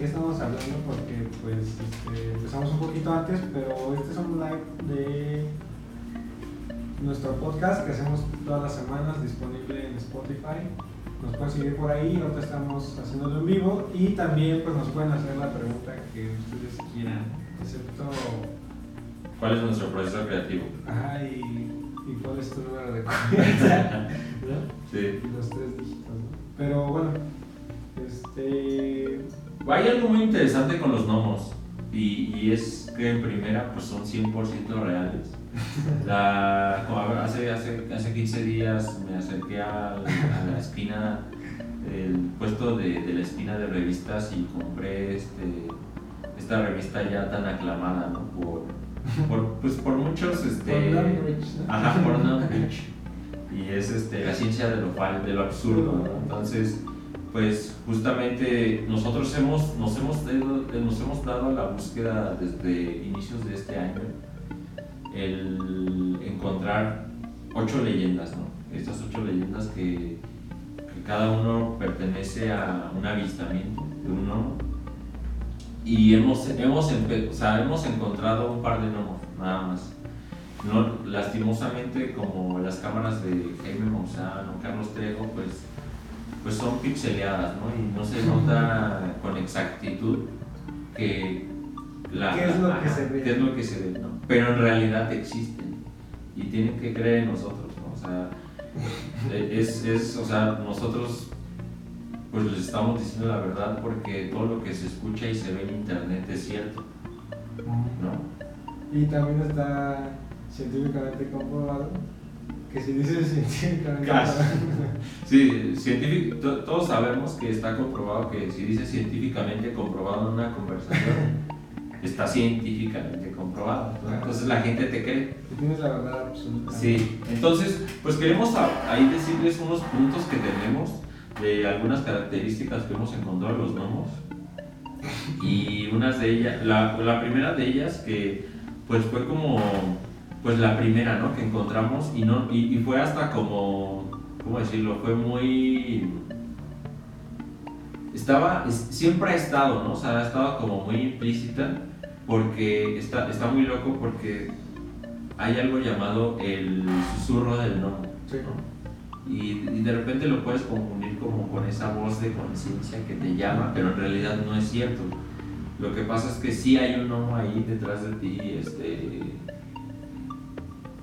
qué estamos hablando porque pues este, empezamos un poquito antes, pero este es un live de nuestro podcast que hacemos todas las semanas disponible en Spotify. Nos pueden seguir por ahí, ahorita estamos haciéndolo en vivo y también pues nos pueden hacer la pregunta que ustedes quieran, excepto, ¿Cuál es nuestro proceso creativo? ajá, y, y cuál es tu número de cuenta, ¿no? Sí. y los tres dígitos, ¿no? Pero bueno, este. Hay algo muy interesante con los gnomos y, y es que en primera pues son 100% reales. La, hace, hace, hace 15 días me acerqué a, la- a la esquina, el puesto de, de la esquina de revistas y compré este, esta revista ya tan aclamada ¿no? por, por, pues, por muchos... Este. Ajá, por Lambridge. Y es este, la ciencia de lo, de lo absurdo, ¿no? Entonces, pues justamente nosotros hemos, nos, hemos dado, nos hemos dado a la búsqueda desde inicios de este año el encontrar ocho leyendas, ¿no? Estas ocho leyendas que, cada uno pertenece a un avistamiento de un gnomo. Y hemos, hemos, o sea, hemos encontrado un par de gnomos, nada más. No, lastimosamente, como las cámaras de Jaime Maussan o Carlos Trejo, pues, pues son pixeleadas, ¿no? Y no se nota con exactitud que la, ¿Qué es lo que se ve? qué es lo que se ve, ¿no? Pero en realidad existen y tienen que creer en nosotros, ¿no? O sea, es, es, o sea, nosotros pues les estamos diciendo la verdad porque todo lo que se escucha y se ve en internet es cierto, ¿no? Y también está científicamente comprobado que si dices científicamente Sí, científico, to- todos sabemos que está comprobado que si dice científicamente comprobado en una conversación, está científicamente comprobado. ¿no? Entonces la gente te cree. tienes la verdad absoluta. Sí, entonces pues queremos ahí decirles unos puntos que tenemos de algunas características que hemos encontrado en los gnomos. Y unas de ellas, la, la primera de ellas que pues fue como pues la primera ¿no? que encontramos y, no, y, y fue hasta como, ¿cómo decirlo? Fue muy... Estaba, es- siempre ha estado, ¿no? O sea, ha estado como muy implícita porque está, está muy loco porque hay algo llamado el susurro del gnomo. Sí. Y, y de repente lo puedes confundir como con esa voz de conciencia que te llama, pero en realidad no es cierto. Lo que pasa es que sí hay un gnomo ahí detrás de ti, este,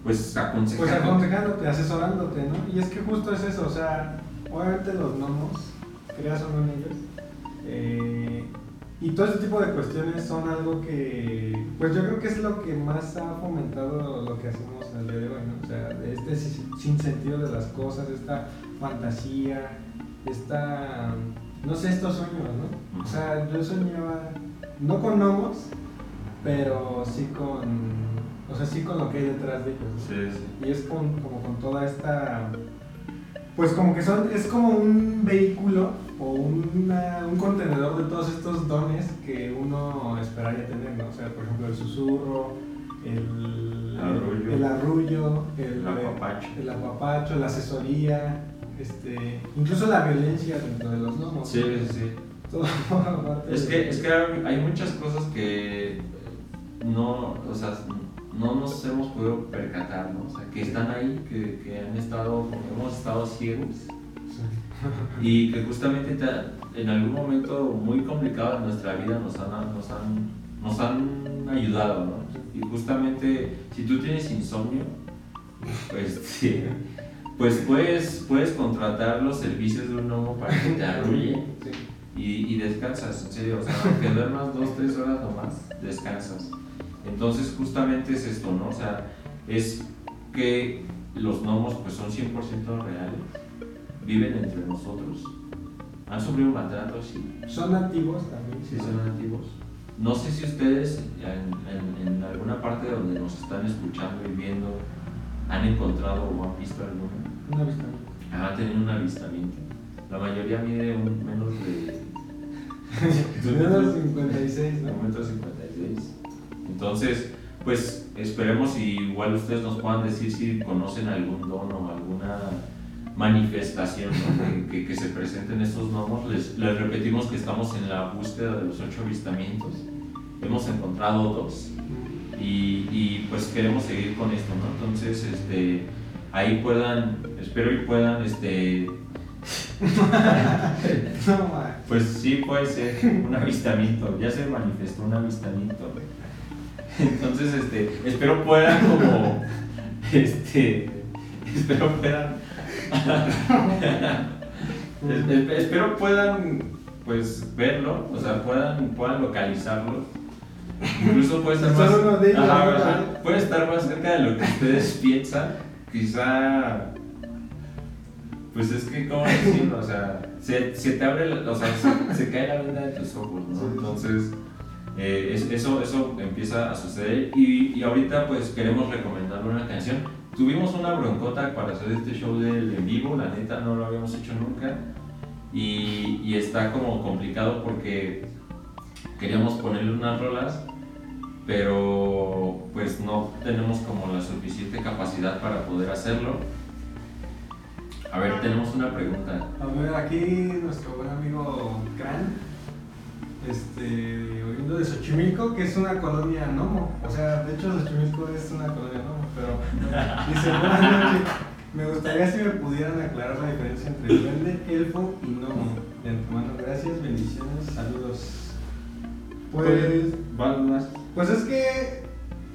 pues Pues aconsejando. aconsejándote, asesorándote, ¿no? Y es que justo es eso, o sea, obviamente los gnomos, creas o no en ellos, eh, y todo este tipo de cuestiones son algo que, pues yo creo que es lo que más ha fomentado lo que hacemos al día de hoy, ¿no? O sea, este sin- sinsentido de las cosas, esta fantasía, esta, no sé, estos sueños, ¿no? O sea, yo soñaba, no con gnomos, pero sí con, o sea, sí con lo que hay detrás de ellos. Sí, sí. Y es con, como con toda esta. Pues como que son. Es como un vehículo o una- un contenedor de todos estos dones que uno esperaría tener, ¿no? O sea, por ejemplo, el susurro, el Arrullo. el, arrullo, el, El apapacho. el apapacho, la asesoría, este, incluso la violencia dentro de los gnomos. Sí, sí, sí. Todo Es que, es que hay muchas cosas que no, o sea, no nos hemos podido percatar, ¿no? O sea, que están ahí, que, que han estado, hemos estado ciegos y que justamente te- en algún momento muy complicado de nuestra vida nos han, nos han, nos han ayudado, ¿no? Y justamente si tú tienes insomnio, pues sí, pues puedes, puedes contratar los servicios de un gnomo para que te arrulle y, y descansas, en serio, o sea, aunque duermas dos, tres horas nomás, descansas. Entonces justamente es esto, ¿no? O sea, es que los gnomos pues son 100% reales, viven entre nosotros, han sufrido maltrato, sí, Son nativos también. sí son nativos. No sé si ustedes en, en- en alguna parte donde nos están escuchando y viendo han encontrado o han visto alguno. Una vista. Han tenido un avistamiento. La mayoría mide un menos de Menos 56, ¿no? un metro 56. Entonces, pues esperemos y igual ustedes nos puedan decir si conocen algún don o alguna manifestación ¿no? que, que, se presenten estos gnomos. Les, les repetimos que estamos en la búsqueda de los ocho avistamientos. Hemos encontrado dos y, y, pues queremos seguir con esto, ¿no? Entonces, este, ahí puedan, espero y puedan, este... pues sí puede ser un avistamiento, ya se manifestó un avistamiento. Entonces, este, espero puedan como, este, espero puedan, espero puedan, pues, verlo, o sea, puedan, puedan localizarlo Incluso puede estar, más, puede estar más cerca de lo que ustedes piensan. Quizá. Pues es que, ¿cómo decirlo? O sea, se, se te abre, o sea, se, cae la venda de tus ojos, ¿no? Entonces, eh, eso, eso empieza a suceder. Y, y ahorita, pues, queremos recomendarle una canción. Tuvimos una broncota para hacer este show del en vivo, la neta, no lo habíamos hecho nunca. Y, y está como complicado porque queríamos ponerle unas rolas, pero pues no tenemos como la suficiente capacidad para poder hacerlo. A ver, tenemos una pregunta. A ver, aquí nuestro buen amigo Kran, este, oyendo de Xochimilco, que es una colonia Nomo. O sea, de hecho Xochimilco es una colonia Nomo, pero dice, me gustaría si me pudieran aclarar la diferencia entre el duende, elfo y Nomo. De antemano, gracias, bendiciones, saludos. Pues, pues es que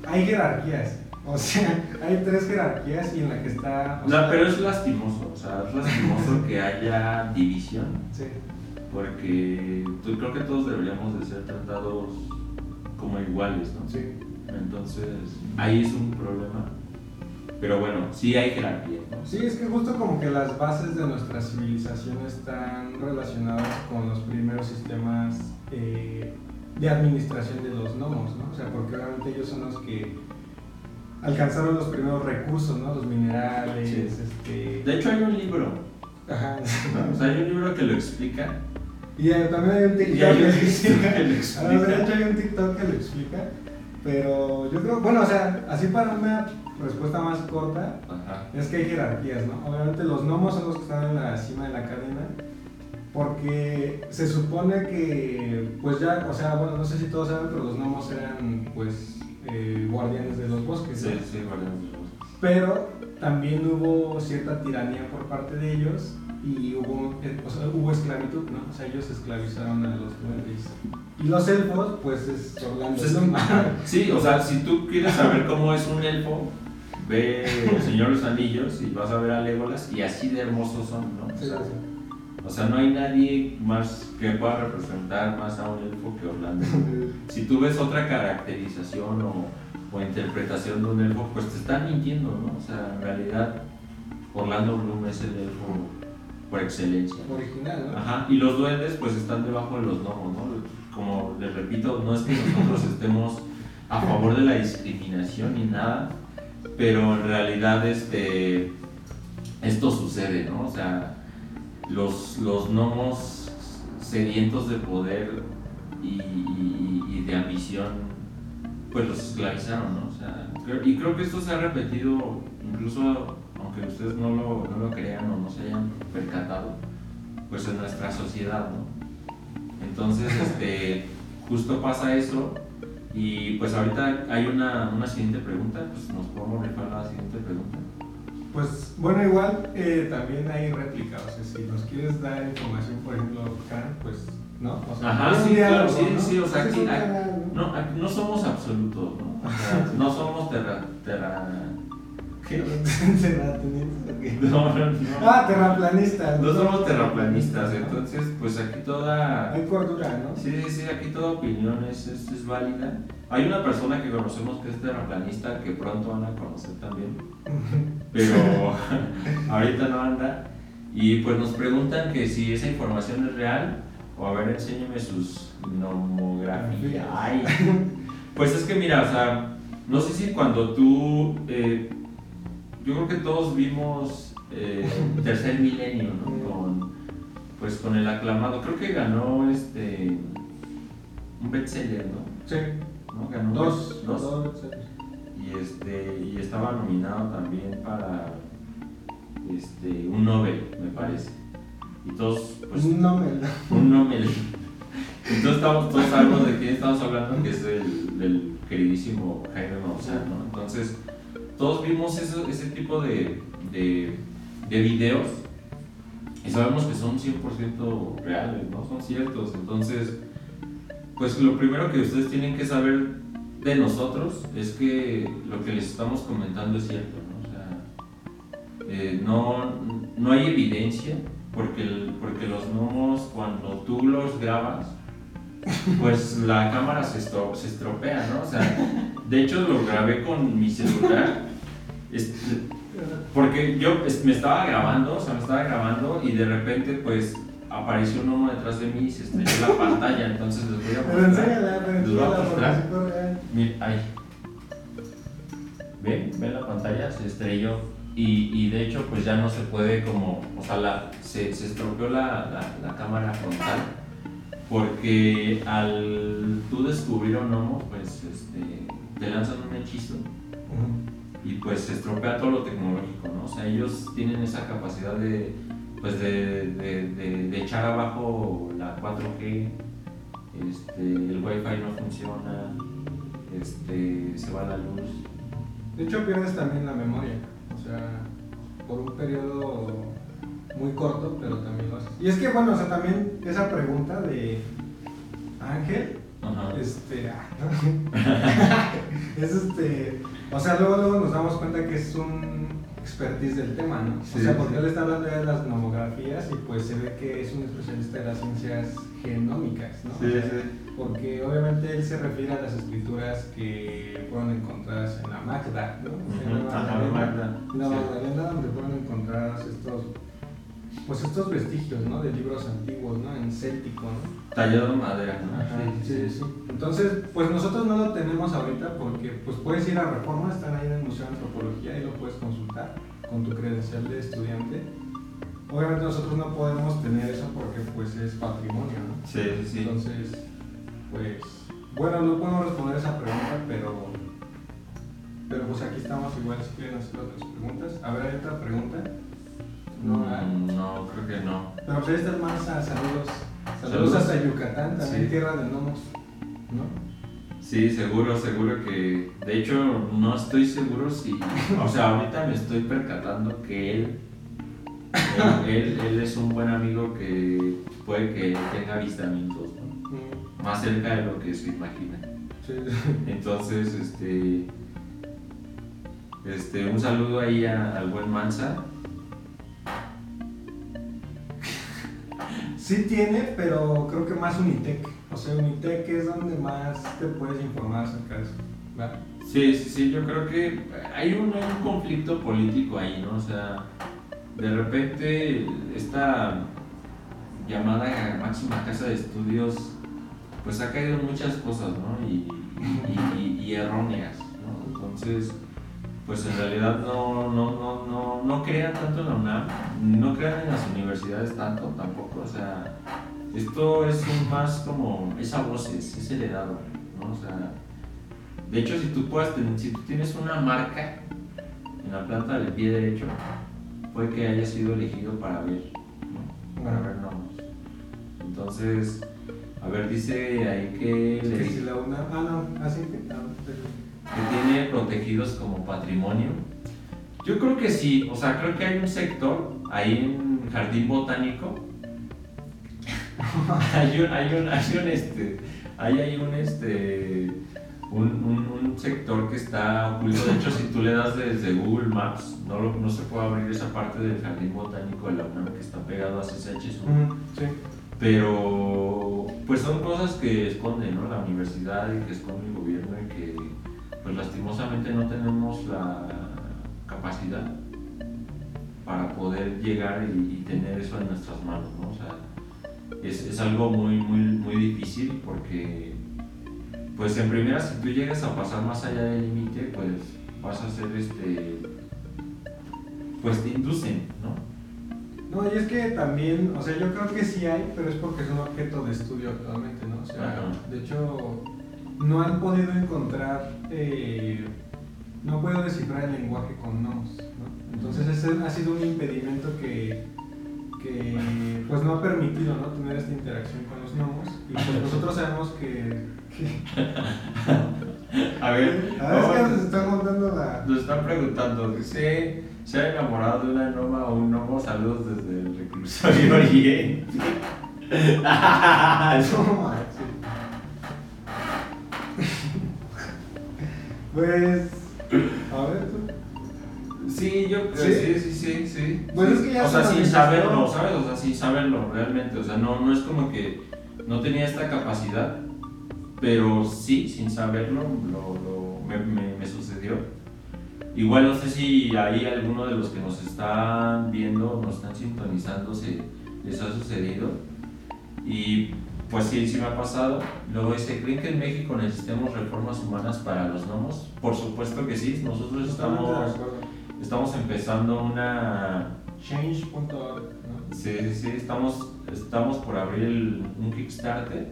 hay jerarquías. O sea, hay tres jerarquías y en la que está. no, pero es lastimoso, o sea, es lastimoso que haya división. Sí. Porque creo que todos deberíamos de ser tratados como iguales, ¿no? Sí. Entonces, ahí es un problema. Pero bueno, sí hay jerarquía. ¿no? Sí, es que justo como que las bases de nuestra civilización están relacionadas con los primeros sistemas eh, de administración de los gnomos, ¿no? O sea, porque realmente ellos son los que alcanzaron los primeros recursos, ¿no? Los minerales, este... De hecho hay un libro. Ajá. O sea, hay un libro que lo explica. Y también hay un TikTok que, lo explica. De hecho hay un TikTok que lo explica. Pero yo creo, bueno, o sea, así para una respuesta más corta, es que hay jerarquías, ¿no? Obviamente los gnomos son los que están en la cima de la cadena porque se supone que, pues ya, o sea, bueno, no sé si todos saben, pero los gnomos eran, pues, eh, guardianes de los bosques. Sí, sí, guardianes de los bosques. Pero también hubo cierta tiranía por parte de ellos y hubo, o sea, hubo esclavitud, ¿no? O sea, ellos esclavizaron a los duendes. Y los elfos, pues, es Orlando. Pues sí, o sea, si tú quieres saber cómo es un elfo, ve El Señor de los Anillos y vas a ver a Legolas y así de hermosos son, ¿no? Sí, sí. O sea, no hay nadie más que pueda representar más a un elfo que Orlando. si tú ves otra caracterización o, o, interpretación de un elfo, pues te están mintiendo, ¿no? O sea, en realidad Orlando Bloom es el elfo por excelencia. Original, ¿no? Ajá, y los duendes pues están debajo de los gnomos, ¿no? Como les repito, no es que nosotros estemos a favor de la discriminación ni nada, pero en realidad este, esto sucede, ¿no? O sea, los, los gnomos sedientos de poder y, de ambición, pues los esclavizaron, ¿no? O sea, y creo que esto se ha repetido, incluso aunque ustedes no lo, no lo crean o no se hayan percatado, pues en nuestra sociedad, ¿no? Entonces, este, justo pasa eso y pues ahorita hay una, una siguiente pregunta, pues nos podemos rifar la siguiente pregunta. Pues bueno, igual eh, también hay réplica, o sea, si nos quieres dar información, por ejemplo, Khan, pues, ¿no? O sea, Ajá, sí, claro, sí, sí, o sea, aquí, no, no somos absolutos, ¿no? O sea, no somos terra, terra ¿Qué? no, no, no. Ah, terraplanistas. No, somos terraplanistas, entonces, pues aquí toda. Hay cordura, ¿no? Sí, sí, sí, aquí toda opinión es, es, es válida. Hay una persona que conocemos que es terraplanista que pronto van a conocer también, pero ahorita no anda. Y pues nos preguntan que si esa información es real, o a ver, enséñeme sus nomografías. Ay, pues es que mira, o sea, no sé si cuando tú. Eh, yo creo que todos vimos eh, Tercer Milenio, ¿no? Con, pues con el aclamado, creo que ganó este un bestseller, ¿no? Sí. ¿no? Ganó Dos, dos. dos. Y, este, y estaba nominado también para este, un Nobel, me parece. Y todos, pues, no me la... un Nobel. Entonces estamos, todos sabemos de quién estamos hablando, que es el, del queridísimo Jaime Maussan, ¿no? Entonces, todos vimos ese tipo de, de, de videos y sabemos que son 100% reales, ¿no? Son ciertos. Entonces, pues lo primero que ustedes tienen que saber de nosotros es que lo que les estamos comentando es cierto, ¿no? O sea, eh, no, no hay evidencia porque, porque los gnomos cuando tú los grabas, pues la cámara se, se estropea, ¿no? O sea, de hecho lo grabé con mi celular. Este, porque yo me estaba grabando, o sea, me estaba grabando y de repente pues apareció un gnomo detrás de mí y se estrelló la pantalla, entonces les voy a Pero mostrar. enséñala, pero Les voy a mostrar. Mira, ahí. ¿Ven? ¿Ven la pantalla? Se estrelló. Y, y de hecho, pues ya no se puede como. O sea, la, se, se estropeó la, la, la cámara frontal. Porque al tú descubrir un gnomo, pues este, te lanzan un hechizo y pues se estropea todo lo tecnológico, ¿no? O sea, ellos tienen esa capacidad de, pues de, de, de- de echar abajo la 4G, este, el Wi-Fi no funciona, este, se va la luz. De hecho, pierdes también la memoria. O sea, por un periodo muy corto, pero también lo haces. Y es que, bueno, o sea, también esa pregunta de Ángel, Ajá. este. ah, es este. O sea, luego, luego nos damos cuenta que es un expertise del tema, ¿no? Sí, o sea, porque sí. él está hablando de las nomografías y pues se ve que es un especialista de las ciencias genómicas, ¿no? O sea, porque obviamente él se refiere a las escrituras que fueron encontradas en la Magda, ¿no? O sea, en la Magdalena, Magda, en la sí. Magdalena donde fueron encontradas estos, pues estos vestigios, ¿no? De libros antiguos, ¿no? En céltico, ¿no? Tallado en madera, ¿no? Ajá, sí, sí. Entonces, pues nosotros no lo tenemos ahorita porque pues puedes ir a Reforma, están ahí en el Museo de Antropología y lo puedes consultar con tu credencial de estudiante. Obviamente nosotros no podemos tener eso porque pues es patrimonio, ¿no? Sí, sí, sí. Entonces, pues, bueno, no podemos responder esa pregunta, pero, pero pues aquí estamos igual si quieren hacer otras preguntas. A ver, hay otra pregunta. No. Mm, no, creo que no. Pero pues ahí está el Mansa, saludos. Saludos, Saludos. hasta Yucatán, también Sí. tierra de gnomos, ¿no? Sí, seguro, seguro que. De hecho, no estoy seguro si. O sea, ahorita me estoy percatando que él. Él, él, él es un buen amigo que puede que tenga avistamientos, ¿no? Mm, Más cerca de lo que se imagina. sí. Entonces, este. Este, un saludo ahí a- al buen Mansa. Sí tiene, pero creo que más Unitec. O sea, Unitec es donde más te puedes informar acerca de eso. Sí, sí, sí, yo creo que hay un, conflicto político ahí, ¿no? O sea, de repente esta llamada máxima casa de estudios, pues ha caído muchas cosas, ¿no? Y erróneas, ¿no? Entonces, pues en realidad no, no, no, no, no crean tanto en la UNAM, no crean en las universidades tanto tampoco, o sea, esto es más como, es a voces, es heredado, ¿no? O sea, de hecho, si tú, puedes si tú tienes una marca en la planta del pie derecho, puede que haya sido elegido para ver, ¿no? Para ver gnomos. Entonces, a ver, dice ahí que, Es que si la UNAM. Ah, no, así que. Que tiene protegidos como patrimonio. Yo creo que sí, o sea, creo que hay un sector ahí en Jardín Botánico. hay un, hay un, hay un, este, ahí hay un, este, un, un- un sector que está oculto. De hecho, si tú le das desde Google Maps, no, lo- no se puede abrir esa parte del Jardín Botánico de la UNAM que está pegado a CCH Mm, sí. pero pues son cosas que esconde ¿no? la universidad y que esconde el gobierno y que pues lastimosamente no tenemos la capacidad para poder llegar y, y tener eso en nuestras manos, ¿no? O sea, es, es algo muy, muy, muy difícil porque pues en primera si tú llegas a pasar más allá del límite pues vas a ser este pues te inducen, ¿no? No, y es que también, o sea, yo creo que sí hay, pero es porque es un objeto de estudio actualmente, ¿no? O sea, Ajá. de hecho, no han podido encontrar, eh, no puedo descifrar el lenguaje con gnomos. ¿no? Entonces ese ha sido un impedimento que, que pues no ha permitido ¿no? tener esta interacción con los gnomos. Y pues nosotros sabemos que... A ver, A ver, es que nos están contando la... Nos están preguntando, ¿se, ¿se ha enamorado de una gnoma o un gnomo? Saludos desde el reclusorio Oriente. No Pues, a ver tú. Sí, yo ¿Sí? sí, sí, sí, sí. Sí. es que ya o sea, se sin saberlo, ¿sabes? O sea, sin saberlo realmente. O sea, no, no es como que no tenía esta capacidad, pero sí, sin saberlo, lo, lo- me, me- me sucedió. Igual no sé si ahí alguno de los que nos están viendo, nos están sintonizando, se, les ha sucedido. Y pues sí, sí me ha pasado. Luego dice, ¿creen que en México necesitemos reformas humanas para los gnomos? Por supuesto que sí, nosotros de estamos, estamos empezando una... Change.org, ¿no? Sí, sí, sí, estamos, estamos por abrir el- un Kickstarter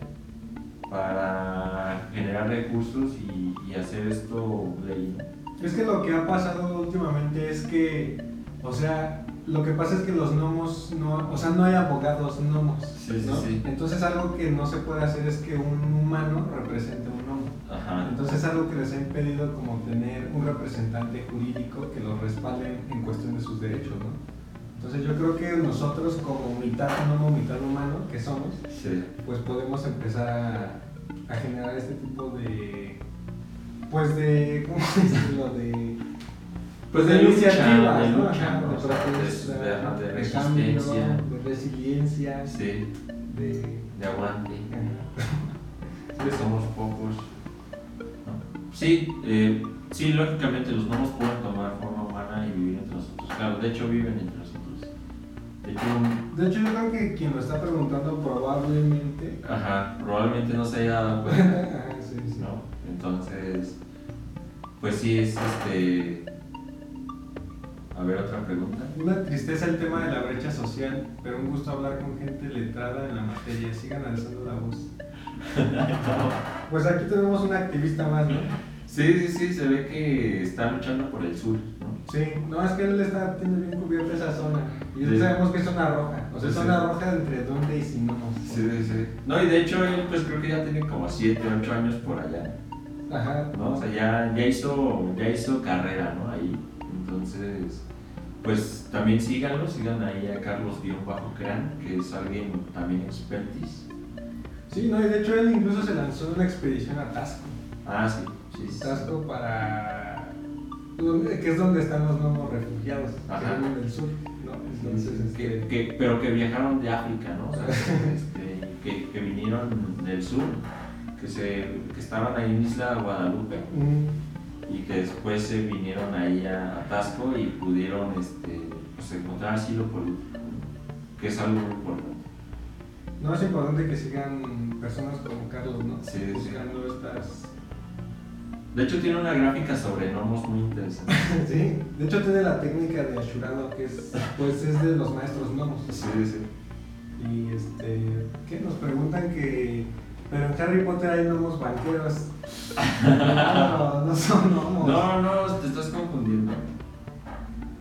para generar recursos y, y hacer esto. ¿no? Es que lo que ha pasado últimamente es que, o sea, lo que pasa es que los gnomos no, o sea, no hay abogados gnomos, Sí, ¿no? sí. Entonces algo que no se puede hacer es que un humano represente a un gnomo. Ajá. Entonces algo que les ha impedido como tener un representante jurídico que los respalde en cuestión de sus derechos, ¿no? Entonces yo creo que nosotros como mitad gnomo, mitad humano que somos, pues podemos empezar a, a generar este tipo de pues de ¿cómo decirlo? de Pues de de lucha, iniciativas, de ¿no? lucha, ¿no? de resistencia. cambio, de resiliencia, Sí, de de aguante. Ajá. que somos pocos. ¿no? Sí, eh, sí, lógicamente los gnomos pueden tomar forma humana y vivir entre nosotros. Claro, de hecho viven entre nosotros. De hecho, De hecho yo creo que quien lo está preguntando probablemente ajá, probablemente no se haya dado cuenta. Ajá, sí, sí. ¿no? Entonces, pues sí, es este. A ver, otra pregunta. Una tristeza el tema de la brecha social, pero un gusto hablar con gente letrada en la materia. Sigan alzando la voz. Pues aquí tenemos una activista más, ¿no? Sí, sí, sí, se ve que está luchando por el sur, ¿no? Sí, no, es que él está, tiene bien cubierta esa zona. Y Sí. sabemos que es zona roja. O sea, Sí, zona sí. roja entre dónde y si no. Sí, sí, sí. No, y de hecho él pues creo que ya tiene como 7, 8 años por allá, Ajá. ¿no? O sea, ya, ya, hizo, ya hizo carrera, ¿no? Ahí. Entonces, pues también síganlo, sigan ahí a Carlos-Cran, que es alguien también expertis. Sí, no, y de hecho él incluso se lanzó una expedición a Tasco. Ah, sí, sí, sí. sí. Tasco para. que es donde están los gnomos refugiados, Ajá. que vienen del sur, ¿no? Entonces, que, este, que- pero que viajaron de África, ¿no? O sea, este, que, que vinieron del sur, que, se, que estaban ahí en Isla Guadalupe mm, y que después se vinieron ahí a, a Tasco y pudieron este, pues, encontrar asilo político, que es algo muy importante. No es importante que sigan personas como Carlos, ¿no? Sí, sí. Buscando estas. De hecho, tiene una gráfica sobre gnomos muy interesante. sí, de hecho tiene la técnica de Ashurado que es, pues, es de los maestros gnomos. Sí, sí. Y este, ¿qué? Nos preguntan que. Pero en Harry Potter hay gnomos banqueros. No, no son gnomos. No, no, te estás confundiendo.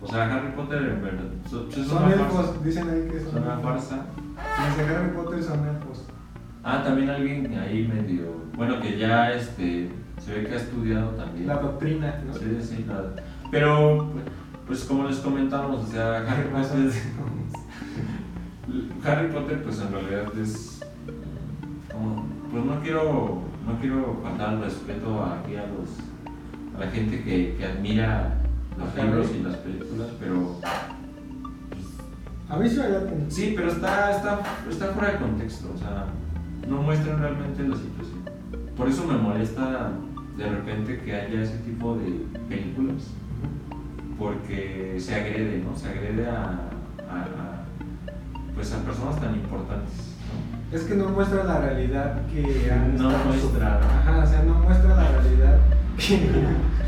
O sea, Harry Potter en verdad son una elfos, farsa. dicen ahí que Es son una farsa. De Harry Potter son elfos. Ah, también alguien ahí medio. Bueno, que ya este, se ve que ha estudiado también. La doctrina, ¿no? Sí, sí, la- Pero, pues como les comentamos, o sea, Harry Potter. Harry Potter, pues en realidad es. como- pues no quiero, no quiero faltar el respeto aquí a los a la gente que, que admira los libros y las películas, pero A mí pena. sí, pero está, está, está fuera de contexto, o sea, no muestran realmente la situación. Por eso me molesta de repente que haya ese tipo de películas porque se agrede, ¿no? Se agrede a, a- a, pues a personas tan importantes. Es que no muestra la realidad que han No muestra. Ajá, o sea, no muestra la realidad que.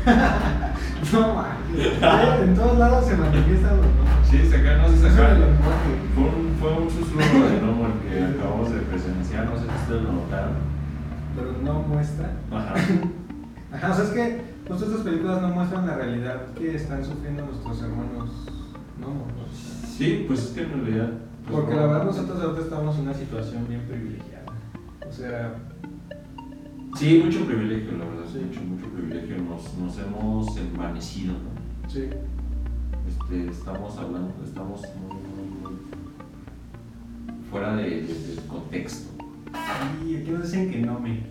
no manches. En todos lados se manifiestan los gnomos. Sí, sacar, no se lenguaje. Fue un, fue un susurro de no porque acabamos de presenciar, no sé si ustedes lo notaron, pero no muestra. Ajá. Ajá, o sea, es que justo estas películas no muestran la realidad que están sufriendo nuestros hermanos. ¿no? O sea, Sí, pues es que en realidad. Porque no- la verdad nosotros ahorita estamos en una situación bien privilegiada. O sea, Sí, mucho privilegio, la verdad. Sí. Mucho, mucho privilegio. Nos, nos hemos envanecido, ¿no? sí. Este, estamos hablando, estamos muy, muy, muy fuera de, de- del contexto. Y aquí nos dicen que no me.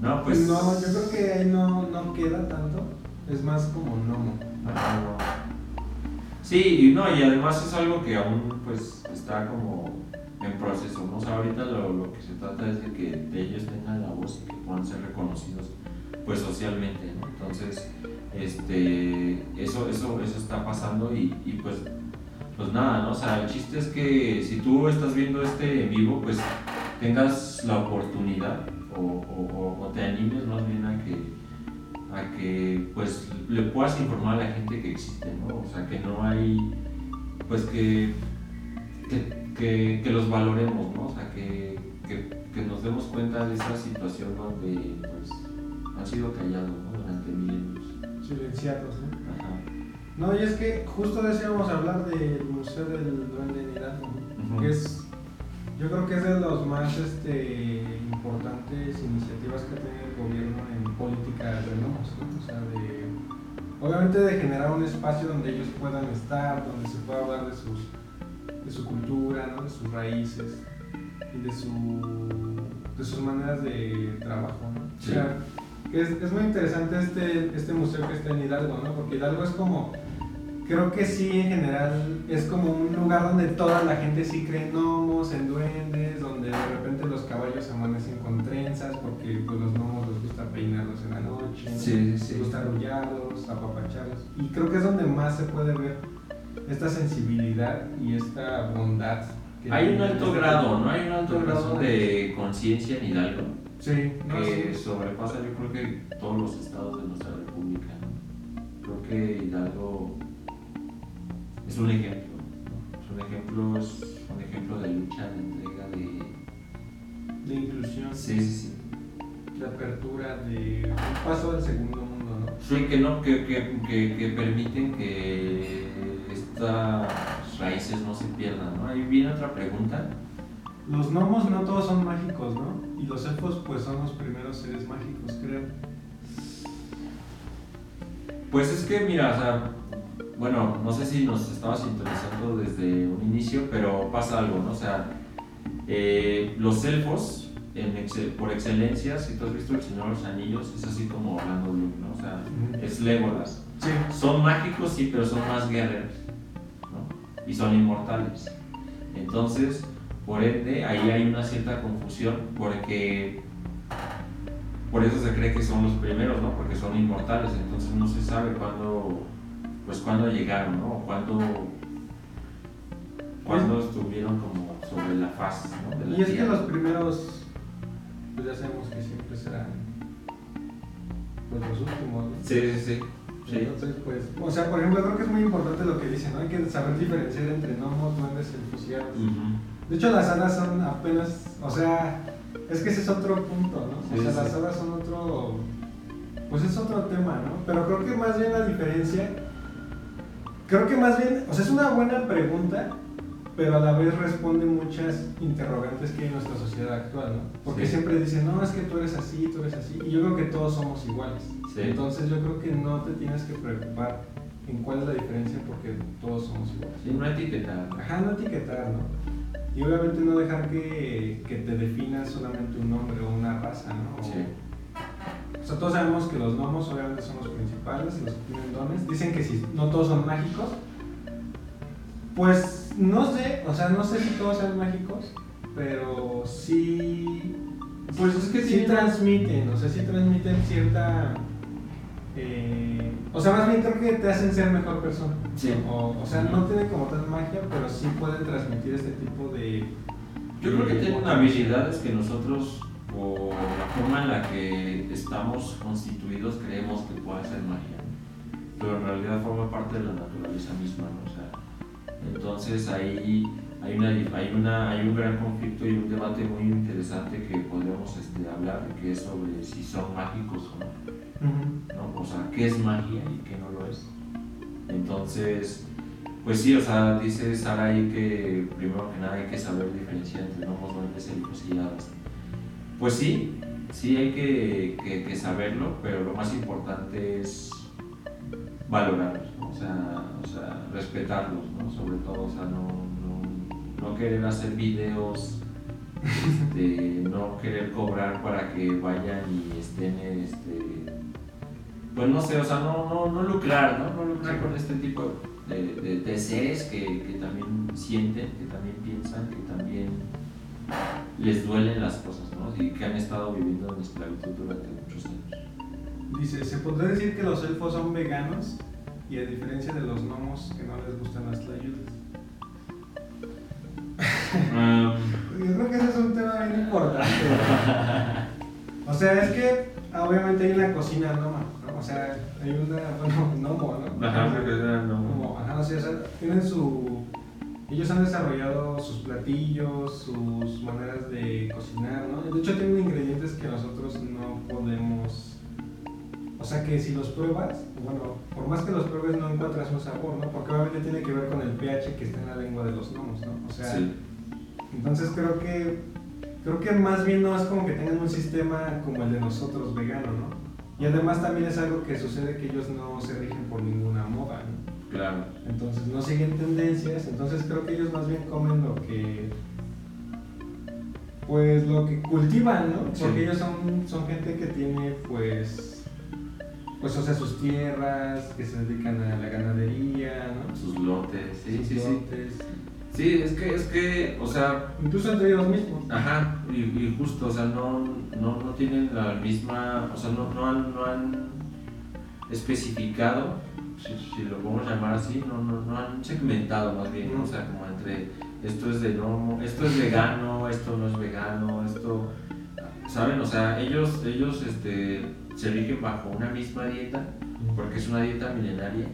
No, pues. no, yo creo que ahí no, no queda tanto. Es más como gnomo. Ajá, no. Sí, y no, y además es algo que aún pues está como en proceso. O sea, ahorita lo, lo que se trata es de que ellos tengan la voz y que puedan ser reconocidos pues socialmente. Entonces, este, eso, eso, eso está pasando y, y, pues, pues nada, ¿no? O sea, el chiste es que si tú estás viendo este en vivo, pues tengas la oportunidad o- o te animes más bien a que a que pues le puedas informar a la gente que existe, ¿no? O sea, que no hay, pues que, que, que- que los valoremos, ¿no? O sea, que, que- nos demos cuenta de esa situación donde pues han sido callados, ¿no? Durante milenios. Silenciados, ¿no? Ajá. No, y es que justo de eso íbamos a hablar del Museo del Duende en Hidalgo, ¿no? Ujú. que es, yo creo que es de los más este, importantes iniciativas que ha tenido el gobierno en políticas de gnomos, ¿no? O sea, de, obviamente de generar un espacio donde ellos puedan estar, donde se pueda hablar de, sus, de su cultura, ¿no? de sus raíces y de, su, de sus maneras de trabajo, ¿no? Sí. O sea, es, es muy interesante este, este museo que está en Hidalgo, ¿no? Porque Hidalgo es como, creo que sí en general es como un lugar donde toda la gente sí cree en gnomos, en duendes, donde de repente los caballos amanecen con trenzas porque pues los gnomos les gusta peinarlos en la noche, ¿no? Sí, sí, sí. les gusta arrullarlos, apapacharlos. Y creo que es donde más se puede ver esta sensibilidad y esta bondad. que Hay un alto este grado, ¿no? Hay un alto grado de conciencia en Hidalgo Sí, no, que sí. sobrepasa yo creo que todos los estados de nuestra república. Creo que Hidalgo es un ejemplo, ¿no? es un ejemplo, es un ejemplo de lucha, de entrega, de... de inclusión, Sí, sí, sí. de apertura, de un paso al segundo mundo, ¿no? Sí, que no, que, que, que, que permiten que estas raíces no se pierdan, ¿no? Ahí viene otra pregunta. Los gnomos no todos son mágicos, ¿no? Y los elfos pues son los primeros seres mágicos, creo. Pues es que, mira, o sea, bueno, no sé si nos estaba sintonizando desde un inicio, pero pasa algo, ¿no? O sea, eh, los elfos, en excel- por excelencia, si tú has visto El Señor de los Anillos, es así como Orlando Bloom, ¿no? O sea, es Legolas. Sí. Son mágicos, sí, pero son más guerreros. Y son inmortales. Entonces, por ende, ahí hay una cierta confusión, porque por eso se cree que son los primeros, ¿no? Porque son inmortales, entonces no se sabe cuándo, pues cuándo llegaron, ¿no? O cuándo, cuándo estuvieron como sobre la faz, ¿no? De la Y es que los primeros, pues ya sabemos que siempre serán pues los últimos, ¿no? Sí, sí, sí. Sí. Entonces, pues, o sea, por ejemplo, creo que es muy importante lo que dicen, ¿no? Hay que saber diferenciar entre gnomos, duendes, y hadas. Ujú. De hecho, las hadas son apenas, o sea, es que ese es otro punto, ¿no? Sí, o sea, sí. las hadas son otro, pues es otro tema, ¿no? Pero creo que más bien la diferencia, creo que más bien, o sea, es una buena pregunta, pero a la vez responde muchas interrogantes que hay en nuestra sociedad actual, ¿no? Porque Sí. siempre dicen, no, es que tú eres así, tú eres así, y yo creo que todos somos iguales. Sí. Entonces yo creo que no te tienes que preocupar en cuál es la diferencia porque todos somos iguales. Sí, no etiquetar. Ajá, no etiquetar, ¿no? Y obviamente no dejar que, que te defina solamente un nombre o una raza, ¿no? O- Sí. O sea, todos sabemos que los gnomos obviamente son los principales, los que tienen dones. Dicen que si no todos son mágicos. Pues no sé, o sea, no sé si todos sean mágicos, pero sí. Pues es que sí transmiten, o sea, sí transmiten cierta. eh, o sea, más bien creo que te hacen ser mejor persona. Sí. O, o sea, no tienen como tal magia, pero sí pueden transmitir este tipo de. Yo creo que tienen habilidades que nosotros, por la forma en la que estamos constituidos, creemos que puede ser magia. Pero en realidad forma parte de la naturaleza misma, ¿no? O sea, entonces ahí hay, una, hay, una, hay un gran conflicto y un debate muy interesante que podríamos este, hablar, que es sobre si son mágicos o no. ¿no? O sea, qué es magia y qué no lo es. Entonces, pues sí, o sea, dice Sara ahí que primero que nada hay que saber diferenciar entre gnomos, duendes, y hadas. Pues sí, sí hay que, que, saberlo, pero lo más importante es valorarlos, o, sea, o sea, respetarlos, ¿no? sobre todo, o sea, no, no, no querer hacer videos, este, no querer cobrar para que vayan y estén, este, pues no sé, o sea, no, no, no lucrar, ¿no? no lucrar con este tipo de, de, seres que, que también sienten, que también piensan, que también les duelen las cosas, ¿no? Y que han estado viviendo en esclavitud durante. Dice, ¿se podría decir que los elfos son veganos y a diferencia de los gnomos que no les gustan las tlayudas? Um, Yo creo que ese es un tema bien importante. o sea, es que obviamente hay una cocina gnoma, ¿no? O sea, hay una, bueno, gnomo, ¿no? Ajá, creo que gnomo. Ajá, o sea, tienen su ellos han desarrollado sus platillos, sus maneras de cocinar, ¿no? De hecho tienen ingredientes que nosotros no podemos... O sea que si los pruebas, bueno, por más que los pruebes no encuentras un sabor, ¿no? Porque obviamente tiene que ver con el pH que está en la lengua de los gnomos, ¿no? O sea, entonces creo que creo que más bien no es como que tengan un sistema como el de nosotros vegano, ¿no? Y además también es algo que sucede que ellos no se rigen por ninguna moda, ¿no? Claro. Entonces no siguen tendencias, entonces creo que ellos más bien comen lo que pues lo que cultivan, ¿no? Porque ellos son, son gente que tiene pues pues o sea sus tierras, que se dedican a la ganadería, ¿no? Sus lotes, sí, sí, sí. Sí, es que, es que, o sea... Incluso entre ellos mismos. Ajá, y, justo, o sea, no, no, no, tienen la misma, o sea, no, no, han, no han especificado si, lo podemos llamar así, no, no, no han segmentado más bien, o sea, como entre esto es de no, esto es vegano, esto no es vegano, esto, ¿saben? O sea, ellos, ellos este, se rigen bajo una misma dieta, porque es una dieta milenaria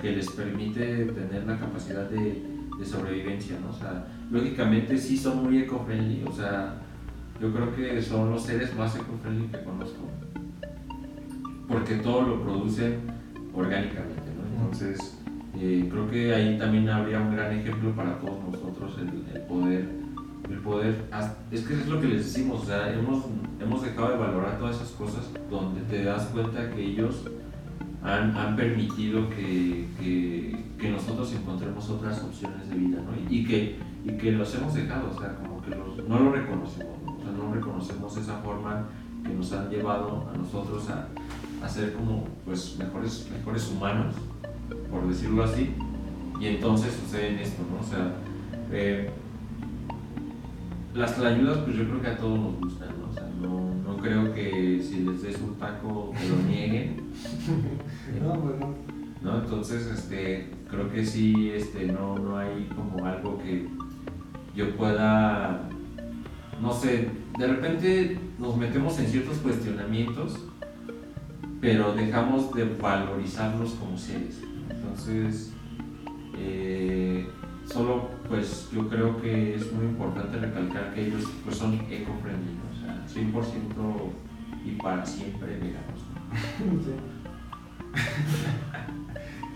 que les permite tener la capacidad de, sobrevivencia, ¿no? O sea, lógicamente sí son muy eco-friendly, o sea, yo creo que son los seres más eco-friendly que conozco, porque todo lo producen orgánicamente. Entonces, eh, creo que ahí también habría un gran ejemplo para todos nosotros el, poder, el poder, es que es lo que les decimos, o sea, hemos, hemos dejado de valorar todas esas cosas donde te das cuenta que ellos han, han permitido que, que, que, nosotros encontremos otras opciones de vida, ¿no? Y, que, y que los hemos dejado, o sea, como que los, no lo reconocemos, o sea, no reconocemos esa forma que nos han llevado a nosotros a, a ser como pues mejores, mejores humanos por decirlo así, y entonces sucede esto, ¿no? O sea, eh, las ayudas, pues yo creo que a todos nos gustan, ¿no? O sea, no, no creo que si les des un taco te lo nieguen. no, pues no. ¿no? Entonces, este, creo que sí, este, no, no hay como algo que yo pueda, no sé, de repente nos metemos en ciertos cuestionamientos, pero dejamos de valorizarlos como seres. Entonces, eh, solo pues yo creo que es muy importante recalcar que ellos pues son eco-friendly, o sea, 100% y para siempre veganos.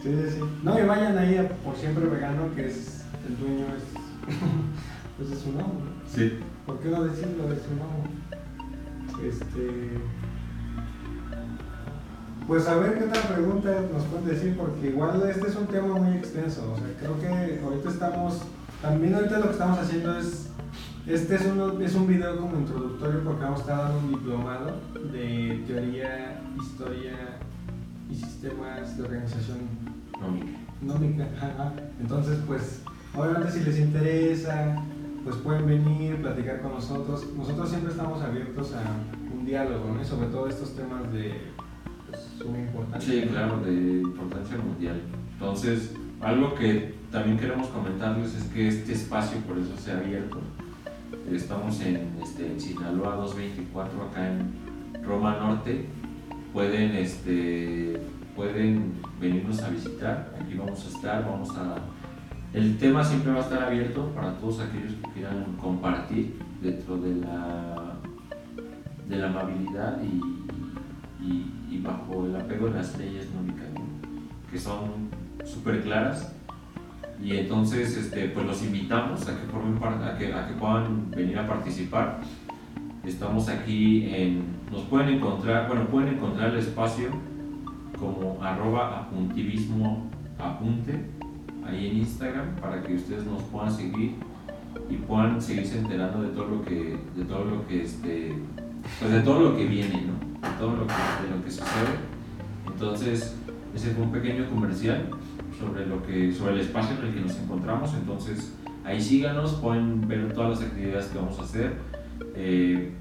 Sí. sí, sí, No, y vayan ahí a por siempre vegano, que es el dueño es, pues es su nombre. Sí. ¿Por qué no decirlo de su nombre? Este pues a ver qué otra pregunta nos pueden decir, porque igual este es un tema muy extenso. O sea, creo que ahorita estamos, también ahorita lo que estamos haciendo es, este es, uno, es un video como introductorio porque vamos a estar dando un diplomado de teoría, historia y sistemas de organización nómica. Entonces, pues, obviamente si les interesa, pues pueden venir, platicar con nosotros. Nosotros siempre estamos abiertos a un diálogo, ¿no? sobre todo estos temas de Sí, claro, de importancia mundial. Entonces, algo que también queremos comentarles es que este espacio por eso se ha abierto. Estamos en, este, Sinaloa 224, acá en Roma Norte. Pueden, este, pueden venirnos a visitar. Aquí vamos a estar, vamos a, el tema siempre va a estar abierto para todos aquellos que quieran compartir dentro de la, de la amabilidad y- y bajo el apego de las leyes nómicas, ¿no? que son súper claras. Y entonces este, pues los invitamos a que, formen a, que, a que puedan venir a participar. Estamos aquí en, nos pueden encontrar, bueno, pueden encontrar el espacio como arroba apuntivismo apunte ahí en Instagram para que ustedes nos puedan seguir y puedan seguirse enterando de todo lo que, de todo lo que este, pues de todo lo que viene, ¿no? De todo lo que, de lo que sucede. Entonces, ese fue un pequeño comercial sobre lo que, sobre el espacio en el que nos encontramos. Entonces, ahí síganos, pueden ver todas las actividades que vamos a hacer. Eh,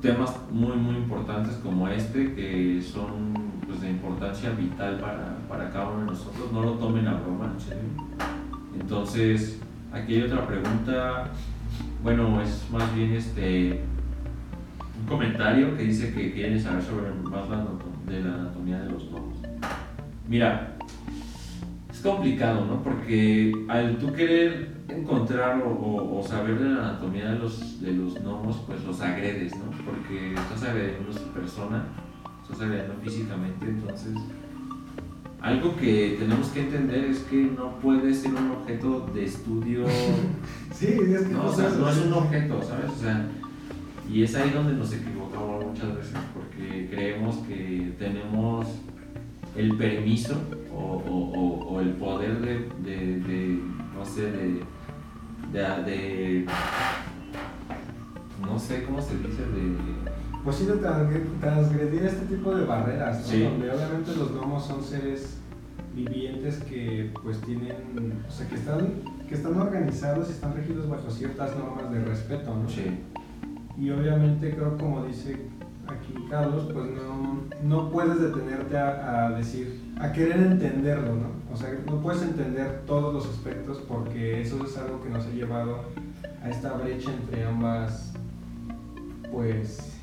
temas muy muy importantes como este que son pues, de importancia vital para, para cada uno de nosotros no lo tomen a broma en entonces aquí hay otra pregunta bueno es más bien este comentario que dice que quieren saber sobre más la de la anatomía de los lobos mira es complicado, ¿no? Porque al tú querer encontrar o, o- o saber de la anatomía de los, de los gnomos, pues los agredes, ¿no? Porque estás agrediendo a su persona, estás agrediendo físicamente, entonces... Algo que tenemos que entender es que no puede ser un objeto de estudio, Sí, es que no, o sea, no es un objeto, ¿sabes? O sea, y es ahí donde nos equivocamos muchas veces, porque creemos que tenemos el permiso o, o- o- o el poder de, de- de, no sé, de, de, no sé cómo se dice, de, Pues sí, de transgre- transgredir este tipo de barreras, ¿no? Sí. Donde obviamente los gnomos son seres vivientes que pues tienen, o sea, que están, que están organizados y están regidos bajo ciertas normas de respeto, ¿no? sí, Y obviamente creo como dice aquí Carlos, pues no, no puedes detenerte a, decir, a querer entenderlo, ¿no? O sea, no puedes entender todos los aspectos porque eso es algo que nos ha llevado a esta brecha entre ambas, pues,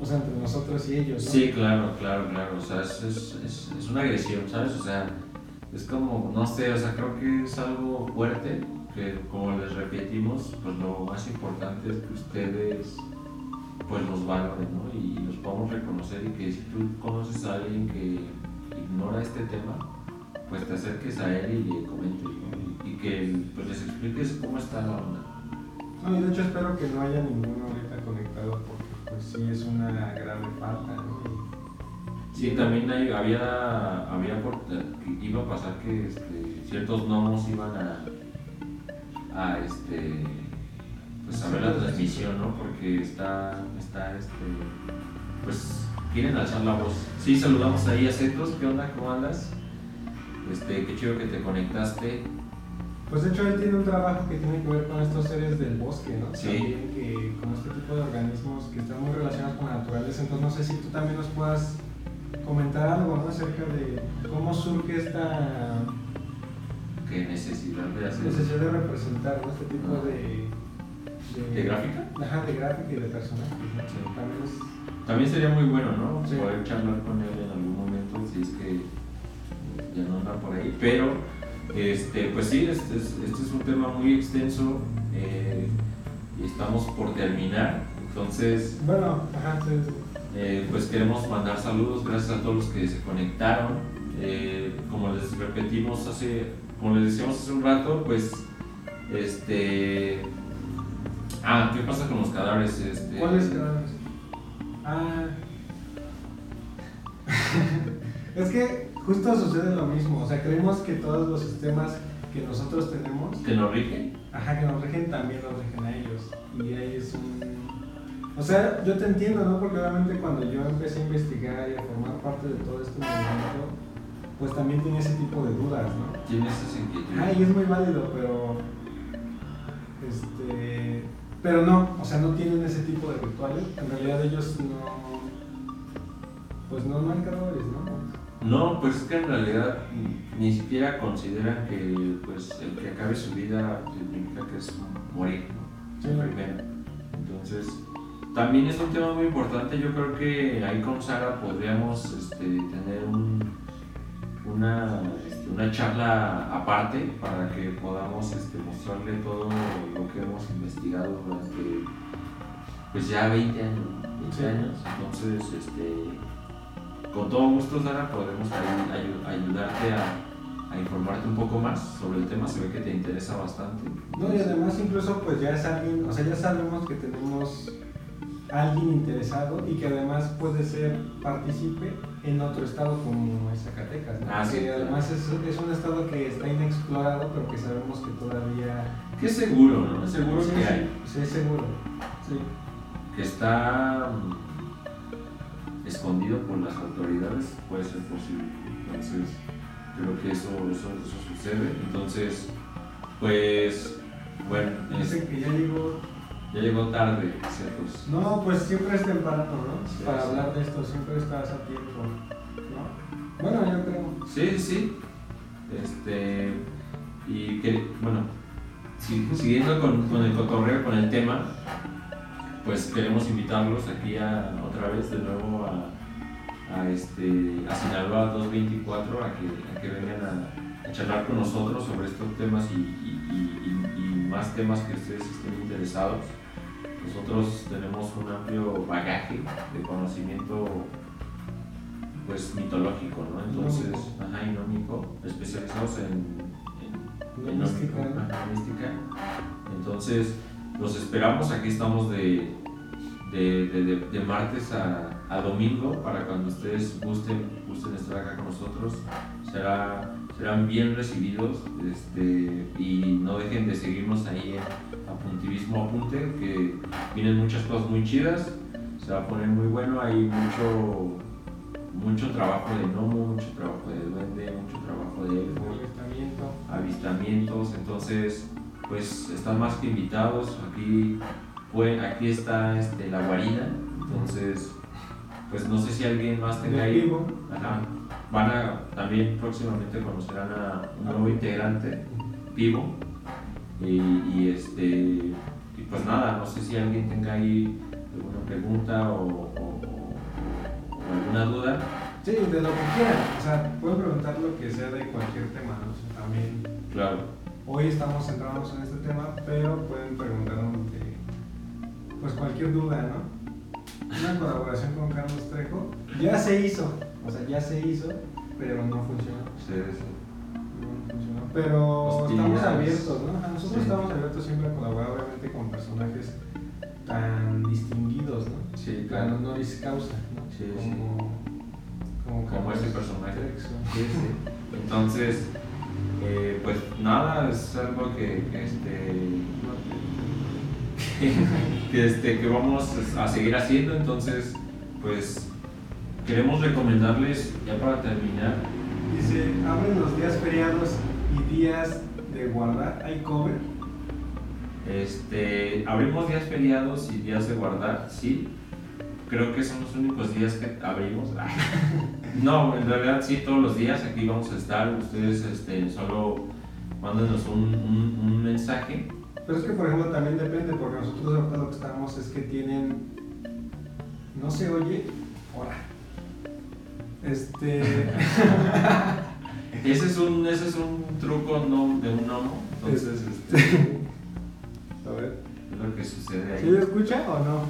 o sea, entre nosotros y ellos, ¿no? sí, claro, claro, claro, o sea, es, es, es, es una agresión, ¿sabes? O sea, es como, no sé, o sea, creo que es algo fuerte, como les repetimos, pues lo más importante es que ustedes pues los valoren, ¿no? Y los podamos reconocer y que si tú conoces a alguien que ignora este tema, pues te acerques a él y le comentes, ¿no? Y, que pues les expliques cómo está la onda. No, y de hecho espero que no haya ninguno ahorita conectado porque pues sí es una grave falta, ¿no? Sí, también hay- había, había por- iba a pasar que este, ciertos gnomos iban a, a este, pues a ver la transmisión, ¿no? Porque está, está este, pues quieren alzar la voz. Sí, saludamos ahí a Cetos, ¿qué onda? ¿Cómo andas? Este, qué chido que te conectaste. Pues de hecho él tiene un trabajo que tiene que ver con estos seres del bosque, ¿no? Sí. También que con este tipo de organismos que están muy relacionados con la naturaleza. Entonces no sé si tú también nos puedas comentar algo, ¿no? Acerca de cómo surge esta Necesidad de hacer. necesidad de representar, ¿no? Este tipo Ah. de... ¿De gráfica? Ajá, de gráfica y de. Sí. También es... También sería muy bueno, ¿no? Sí. Poder charlar con él en algún momento, si es que ya no anda por ahí. Pero, este, pues sí, este es, este es un tema muy extenso eh, y estamos por terminar. Entonces, Bueno, ajá, sí. eh, pues queremos mandar saludos, gracias a todos los que se conectaron. Eh, como les repetimos hace, como les decíamos hace un rato, pues, este, ah, ¿qué pasa con los cadáveres? Este, ¿Cuáles cadáveres? Ah. es que justo sucede lo mismo. O sea, creemos que todos los sistemas que nosotros tenemos, ¿Que nos rigen? ajá, que nos rigen, también nos rigen a ellos. Y ahí es un. O sea, yo te entiendo, ¿no? Porque obviamente cuando yo empecé a investigar y a formar parte de todo este movimiento, pues también tenía ese tipo de dudas, ¿no? Tienes esa inquietud. Ay, es muy válido, pero. Este. Pero no, o sea, no tienen ese tipo de rituales. En realidad ellos no. Pues no, no hay cadáveres, ¿no? No, pues es que en realidad ni siquiera consideran que pues el que acabe su vida significa que es morir, ¿no? Sí. Primero. Entonces, también es un tema muy importante. Yo creo que ahí con Sara podríamos este, tener un, una, este, una charla aparte para que podamos este, mostrarle todo lo que hemos investigado durante pues ya 20 años. 20 años. Entonces, este, con todo gusto, Sara, podemos ayudarte a, a, informarte un poco más sobre el tema. Se ve que te interesa bastante. No, y además incluso pues ya es alguien, o sea, ya sabemos que tenemos alguien interesado y que además puede ser partícipe en otro estado como es Zacatecas. Ah, sí, además es, es, un estado que está inexplorado, pero que sabemos que todavía... Que es seguro, ¿no? Es seguro sí, que sí, hay. Sí, es seguro. Sí. Que está mm, escondido por las autoridades, puede ser posible. Entonces, creo que eso, eso, eso sucede. Entonces, pues, bueno... Dicen que ya llegó ya llegó tarde, ¿cierto? No, pues siempre es temprano, ¿no? Para hablar de esto, siempre estás a tiempo, ¿no? Bueno, yo creo. Sí, sí. Este. Y que, bueno, siguiendo con, con, el cotorreo, con el tema, pues queremos invitarlos aquí a, otra vez de nuevo a, a, este, a Sinaloa 224 a que, a que vengan a, a, charlar con nosotros sobre estos temas y, y, y, y más temas que ustedes estén interesados. Nosotros tenemos un amplio bagaje de conocimiento pues mitológico, ¿no? Entonces, ajá, nómico, especializados en, en, mística. Entonces, los esperamos, aquí estamos de, de, de, de martes a, a, domingo para cuando ustedes gusten, gusten estar acá con nosotros. Será, serán bien recibidos este, y no dejen de seguirnos ahí en Apuntivismo Apunte, que vienen muchas cosas muy chidas, se va a poner muy bueno, hay mucho, mucho trabajo de gnomo, mucho trabajo de duende, mucho trabajo de Avistamiento. avistamientos, entonces pues están más que invitados, aquí, aquí está este, la guarida, entonces pues no sé si alguien más tenga ahí. Van a también próximamente conocerán a un nuevo integrante, Vivo y, este, y pues nada, no sé si alguien tenga ahí alguna pregunta o, alguna duda. Sí, de lo que quieran. O sea, pueden preguntar lo que sea de cualquier tema, ¿no? también. Claro. Hoy estamos centrados en este tema, pero pueden preguntarnos pues cualquier duda, ¿no? Una colaboración con Carlos Trejo ya se hizo, o sea, ya se hizo, pero no funcionó. Sí, sí. Pero estamos abiertos, ¿no? Nosotros estamos abiertos siempre a colaborar, obviamente, con personajes tan distinguidos, ¿no? Sí, claro. no honoris causa, ¿no? Sí, como, como, como ese personaje. Sí, sí. Entonces, eh, pues nada, es algo que, este, que, este, que vamos a seguir haciendo. Entonces, pues queremos recomendarles, ya para terminar. Dice, abren los días feriados y días de guardar, ¿hay cover? Este, abrimos días feriados y días de guardar, sí. Creo que son los únicos días que abrimos. no, en realidad sí, todos los días aquí vamos a estar. Ustedes este, solo mándenos un, un, mensaje. Pero es que, por ejemplo, también depende, porque nosotros ahorita lo que estamos es que tienen. No se oye. Hola. Este. Ese es un, ese es un truco no, de un gnomo. Entonces, este, a ver. Es lo que sucede ahí. ¿Sí lo escucha o no?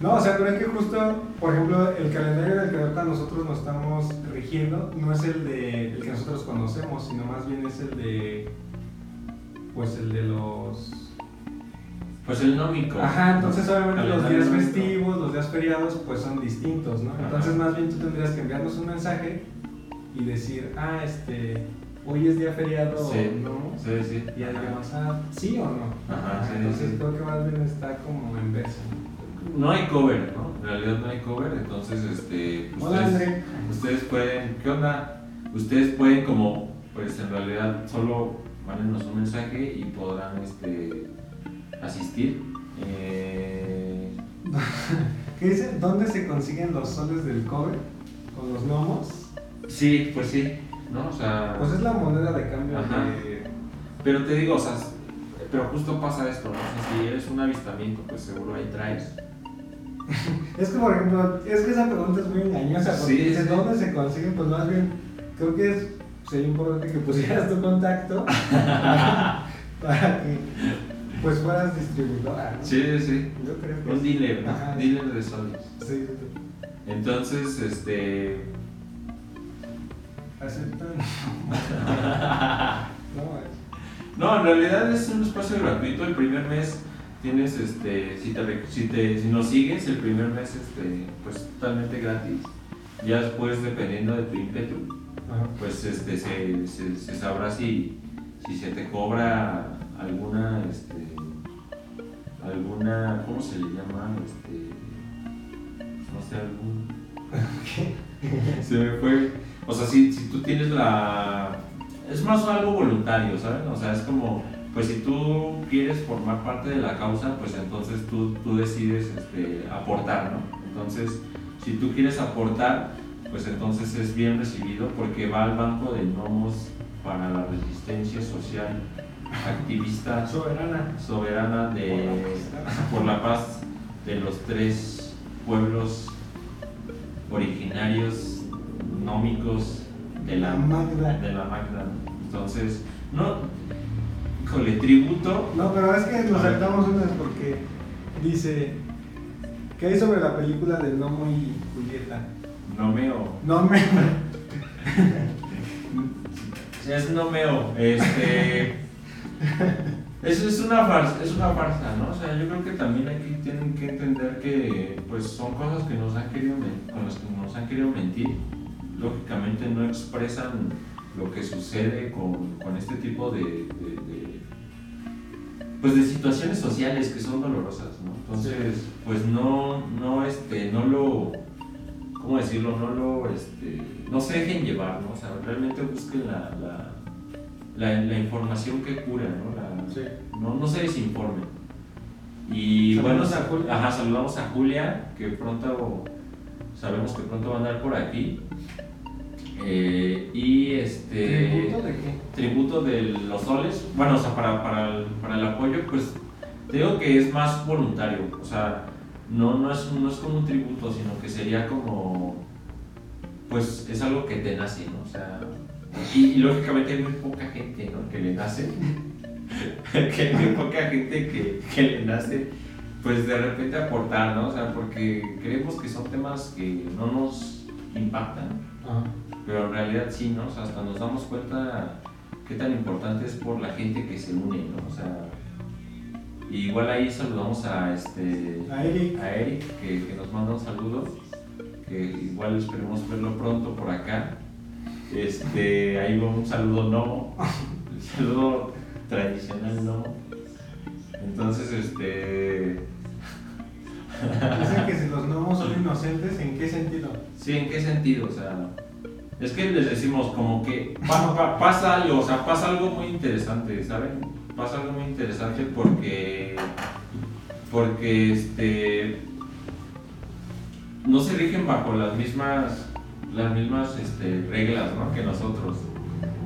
No, o sea, pero es que justo, por ejemplo, el calendario del que ahorita nosotros nos estamos rigiendo no es el de el que nosotros conocemos, sino más bien es el de pues el de los pues el nómico. Ajá, entonces obviamente los días festivos, los feriados, pues son distintos, ¿no? Entonces más bien tú tendrías que enviarnos un mensaje y decir, ah, este, hoy es día feriado sí, no. Sí, sí. Y además, ah, sí o no. Ajá, sí, entonces creo que más bien está como en verso. No hay cover, ¿no? En realidad no hay cover, entonces, este. Hola. Ustedes pueden, ¿qué onda? Ustedes pueden, como, pues en realidad solo mándenos un mensaje y podrán, este, asistir. Eh... ¿Qué dice? ¿Dónde se consiguen los soles del cover? ¿Con los gnomos? Sí, pues sí, ¿no? O sea... Pues es la moneda de cambio de... Pero te digo, o sea, pero justo pasa esto, ¿no? O sea, si eres un avistamiento, pues seguro ahí traes. Es que, por ejemplo, es que esa pregunta es muy engañosa. Porque Sí, dices, sí. ¿dónde se consiguen? Pues más bien, creo que es, sería importante que pusieras tu contacto para, para que pues fueras distribuidora. ¿no? Sí, sí. Yo creo que Un sí. dealer, ¿no? Ajá. Dealer de soles. Sí, sí. Entonces, este. Aceptan. no, No, en realidad es un espacio gratuito. El primer mes tienes, este, si te, si te, si nos sigues, el primer mes, este, pues totalmente gratis. Ya después, dependiendo de tu ímpetu, Ajá. pues, este, se, se, se sabrá si, si se te cobra alguna, este, alguna, ¿cómo se le llama? Este, no sé, algún se me fue. O sea, si, si tú tienes la. Es más algo voluntario, ¿sabes? O sea, es como. Pues si tú quieres formar parte de la causa, pues entonces tú, tú decides este, aportar, ¿no? Entonces, si tú quieres aportar, pues entonces es bien recibido porque va al Banco de Gnomos para la Resistencia Social Activista Soberana. Soberana de, por la paz de los tres pueblos originarios nómicos de la, Magda. de la Magda. Entonces, no, híjole, tributo. No, pero es que nos saltamos unas porque dice. ¿Qué hay sobre la película de Nomo y Julieta? Nomeo. No me. Es nomeo. Este. Eso es una farsa, es una farsa, ¿no? O sea, yo creo que también aquí tienen que entender que pues son cosas que nos han querido con las que nos han querido mentir. Lógicamente no expresan lo que sucede con, con este tipo de, de- de- pues de situaciones sociales que son dolorosas, ¿no? Entonces, pues no, no, este, no lo, ¿cómo decirlo? No lo, este, no se dejen llevar, ¿no? O sea, realmente busquen la, la, la, la información que cura, ¿no? La- Sí. no, no se desinformen. Y Saludamos bueno, a Julia. Ajá, saludamos a Julia, que pronto, sabemos que pronto va a andar por aquí. Eh, y este ¿Tributo de qué? tributo de los soles, bueno, o sea, para, para, el, para el apoyo, pues te digo que es más voluntario, o sea, no, no, es, no es como un tributo, sino que sería como, pues es algo que te nace, ¿no? O sea, y, y lógicamente hay muy poca gente, ¿no? Que le nace, que hay muy poca gente que, que le nace, pues de repente aportar, ¿no? O sea, porque creemos que son temas que no nos impactan, Ajá. pero en realidad sí, ¿no? O sea, hasta nos damos cuenta qué tan importante es por la gente que se une, ¿no? O sea, igual ahí saludamos a este A Eric. a Eric que, que nos manda un saludo, que igual esperemos verlo pronto por acá. Este, ahí va un saludo no, el saludo tradicional no. Entonces, este, Dicen que si los gnomos son inocentes, ¿en qué sentido? Sí, ¿en qué sentido? O sea, es que les decimos como que pa- pa- pasa algo, o sea, pasa algo muy interesante, ¿saben? Pasa algo muy interesante porque, porque este, no se rigen bajo las mismas, las mismas este, reglas, ¿no? Que nosotros.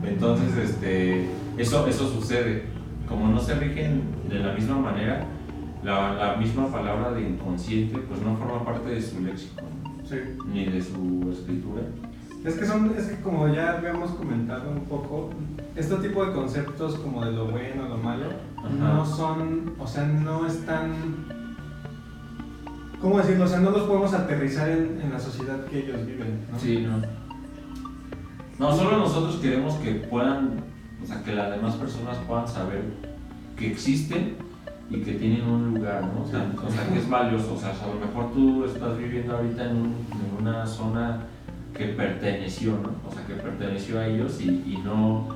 Entonces, este, eso, eso sucede. Como no se rigen de la misma manera, la, la misma palabra de inconsciente, pues no forma parte de su léxico. Sí. ni de su escritura. Es que son, es que como ya habíamos comentado un poco, este tipo de conceptos como de lo bueno, lo malo, Ajá. no son, o sea, no están, ¿cómo decirlo? O sea, no los podemos aterrizar en, en la sociedad que ellos viven, ¿no? Sí, no. No, solo nosotros queremos que puedan, o sea, que las demás personas puedan saber que existen y que tienen un lugar, ¿no? O sea, o sea, que es valioso. O sea, a lo mejor tú estás viviendo ahorita en, un- en una zona que perteneció, ¿no? O sea, que perteneció a ellos y, y no,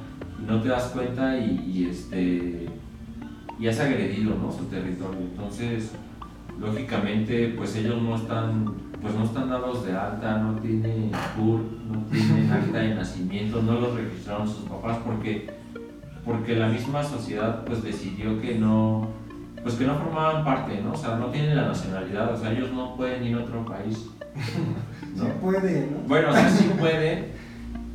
no te das cuenta y, y, este y has agredido, ¿no? Su territorio. Entonces, lógicamente, pues ellos no están, pues no están dados de alta, no tienen CUR, no tienen acta de nacimiento, no los registraron sus papás porque, porque la misma sociedad pues decidió que no, pues que no formaban parte, ¿no? O sea, no tienen la nacionalidad, o sea, ellos no pueden ir a otro país. Sí ¿no? puede, ¿no? Bueno, o sea, sí puede,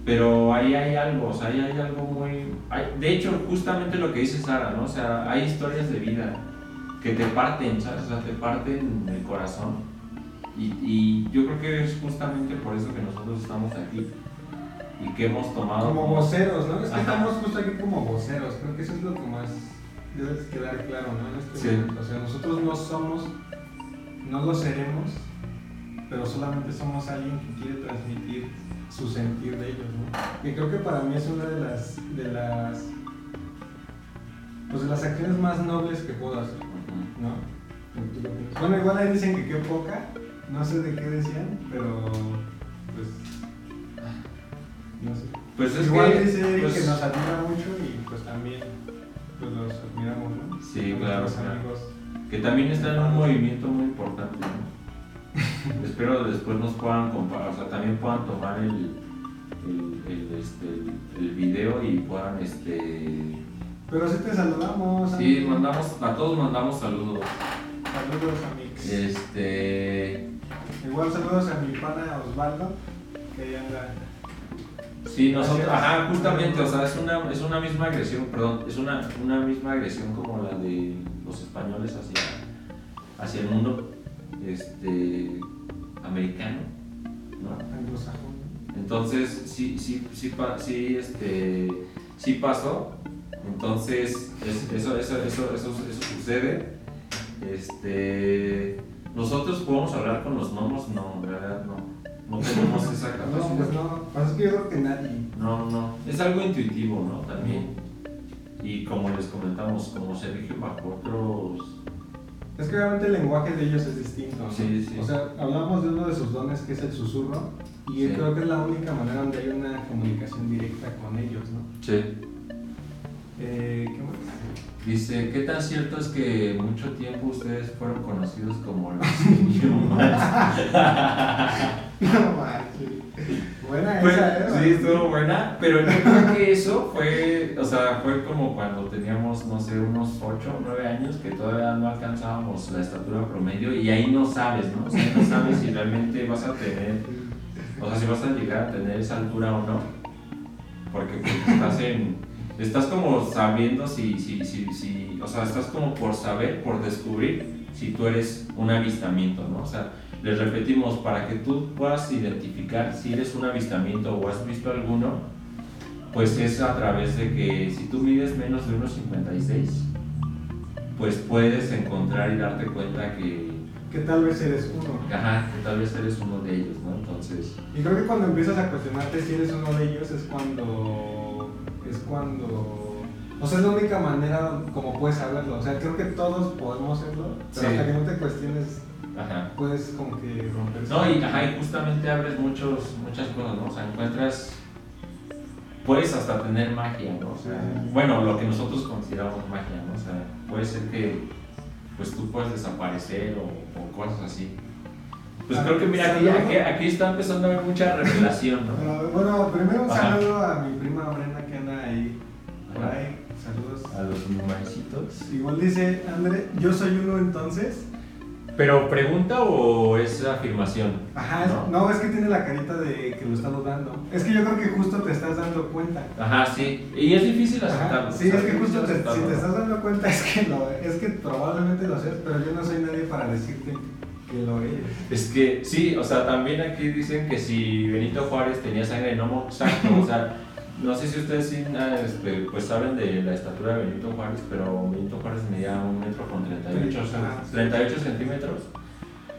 pero ahí hay algo, o sea, ahí hay algo muy... hay- de hecho, justamente lo que dice Sara, ¿no? O sea, hay historias de vida que te parten, ¿sabes? O sea, te parten el corazón Y, y yo creo que es justamente por eso que nosotros estamos aquí y que hemos tomado... Como voceros, ¿no? Es que Ajá. estamos justo aquí como voceros. Creo que eso es lo que más debe quedar claro, ¿no? En este Sí. momento. O sea, nosotros no somos, no lo seremos, pero solamente somos alguien que quiere transmitir su sentir de ellos, ¿no? Y creo que para mí es una de las, de las, pues de las acciones más nobles que puedo hacer. ¿no? Bueno, igual ahí dicen que qué poca, no sé de qué decían, pero pues, no sé. Pues es Igual que... dice pues, que nos admira mucho y pues también pues los admiramos, ¿no? Sí, claro, amigos. que también está en un movimiento muy importante. ¿no? Espero después nos puedan comparar, o sea, también puedan tomar el, el, el, este, el video y puedan, este... Pero sí te saludamos. Sí, amigo. mandamos, a todos mandamos saludos. Saludos amigos. Este... Igual saludos a mi pana Osvaldo, que ahí anda. Sí, nosotros, ajá, justamente, o sea, es una, es una misma agresión, perdón, es una, una misma agresión como la de los españoles hacia, hacia el mundo este, americano, ¿no? Entonces, sí, sí, sí, sí, este, sí pasó, entonces, es- eso, eso, eso, eso, eso sucede, este, nosotros podemos hablar con los gnomos, no, en realidad no, no tenemos esa No, capacidad. pues no. Pues es que yo creo que nadie. No, no, es algo intuitivo, ¿no? También. Y como les comentamos, como se rige bajo otros... Es que obviamente el lenguaje de ellos es distinto. ¿no? Sí, sí. O sea, hablamos de uno de sus dones que es el susurro. Y Sí. creo que es la única manera donde hay una comunicación directa con ellos, ¿no? Sí. Eh, ¿Qué más? Dice, ¿qué tan cierto es que mucho tiempo ustedes fueron conocidos como los? No. Buena Pues, esa, ¿eh? sí, estuvo buena, pero yo creo que eso fue, o sea, fue como cuando teníamos, no sé, unos 8 o 9 años que todavía no alcanzábamos la estatura promedio y ahí no sabes, ¿no? O sea, no sabes si realmente vas a tener O sea, si vas a llegar a tener esa altura o no. Porque pues, estás en. Estás como sabiendo si, si, si, si. O sea, estás como por saber, por descubrir si tú eres un avistamiento, ¿no? O sea, les repetimos, para que tú puedas identificar si eres un avistamiento o has visto alguno, pues es a través de que si tú mides menos de 1,56, pues puedes encontrar y darte cuenta que, Que tal vez eres uno. ajá, que tal vez eres uno de ellos, ¿no? Entonces. Y creo que cuando empiezas a cuestionarte si eres uno de ellos es cuando. Es cuando. O sea, es la única manera como puedes saberlo. O sea, creo que todos podemos serlo, pero Sí. hasta que no te cuestiones, Ajá. puedes como que romper. No, y, ajá, y justamente abres muchos, muchas cosas, ¿no? O sea, encuentras. Puedes hasta tener magia, ¿no? O sea, bueno, lo que nosotros consideramos magia, ¿no? O sea, puede ser que pues tú puedes desaparecer o, o cosas así. Pues creo que mira, aquí, aquí, aquí está empezando a haber mucha revelación, ¿no? Pero, bueno, primero un saludo a mi prima Brenda ahí. Por Ajá. ahí. Saludos. A los numercitos. Igual dice André, yo soy uno entonces. ¿Pero pregunta o es afirmación? Ajá, ¿No? no, es que tiene la carita de que lo está dudando. Es que yo creo que justo te estás dando cuenta. Ajá, sí. Y es difícil Ajá, aceptarlo. Sí, es que justo te- si te estás dando cuenta es que lo es que probablemente lo seas, pero yo no soy nadie para decirte que lo eres. Es que sí, o sea, también aquí dicen que si Benito Juárez tenía sangre de gnomo, exacto, o sea, no sé si ustedes sí, ah, este, pues saben de la estatura de Benito Juárez, pero Benito Juárez medía un metro con 38, Ajá. 38 centímetros.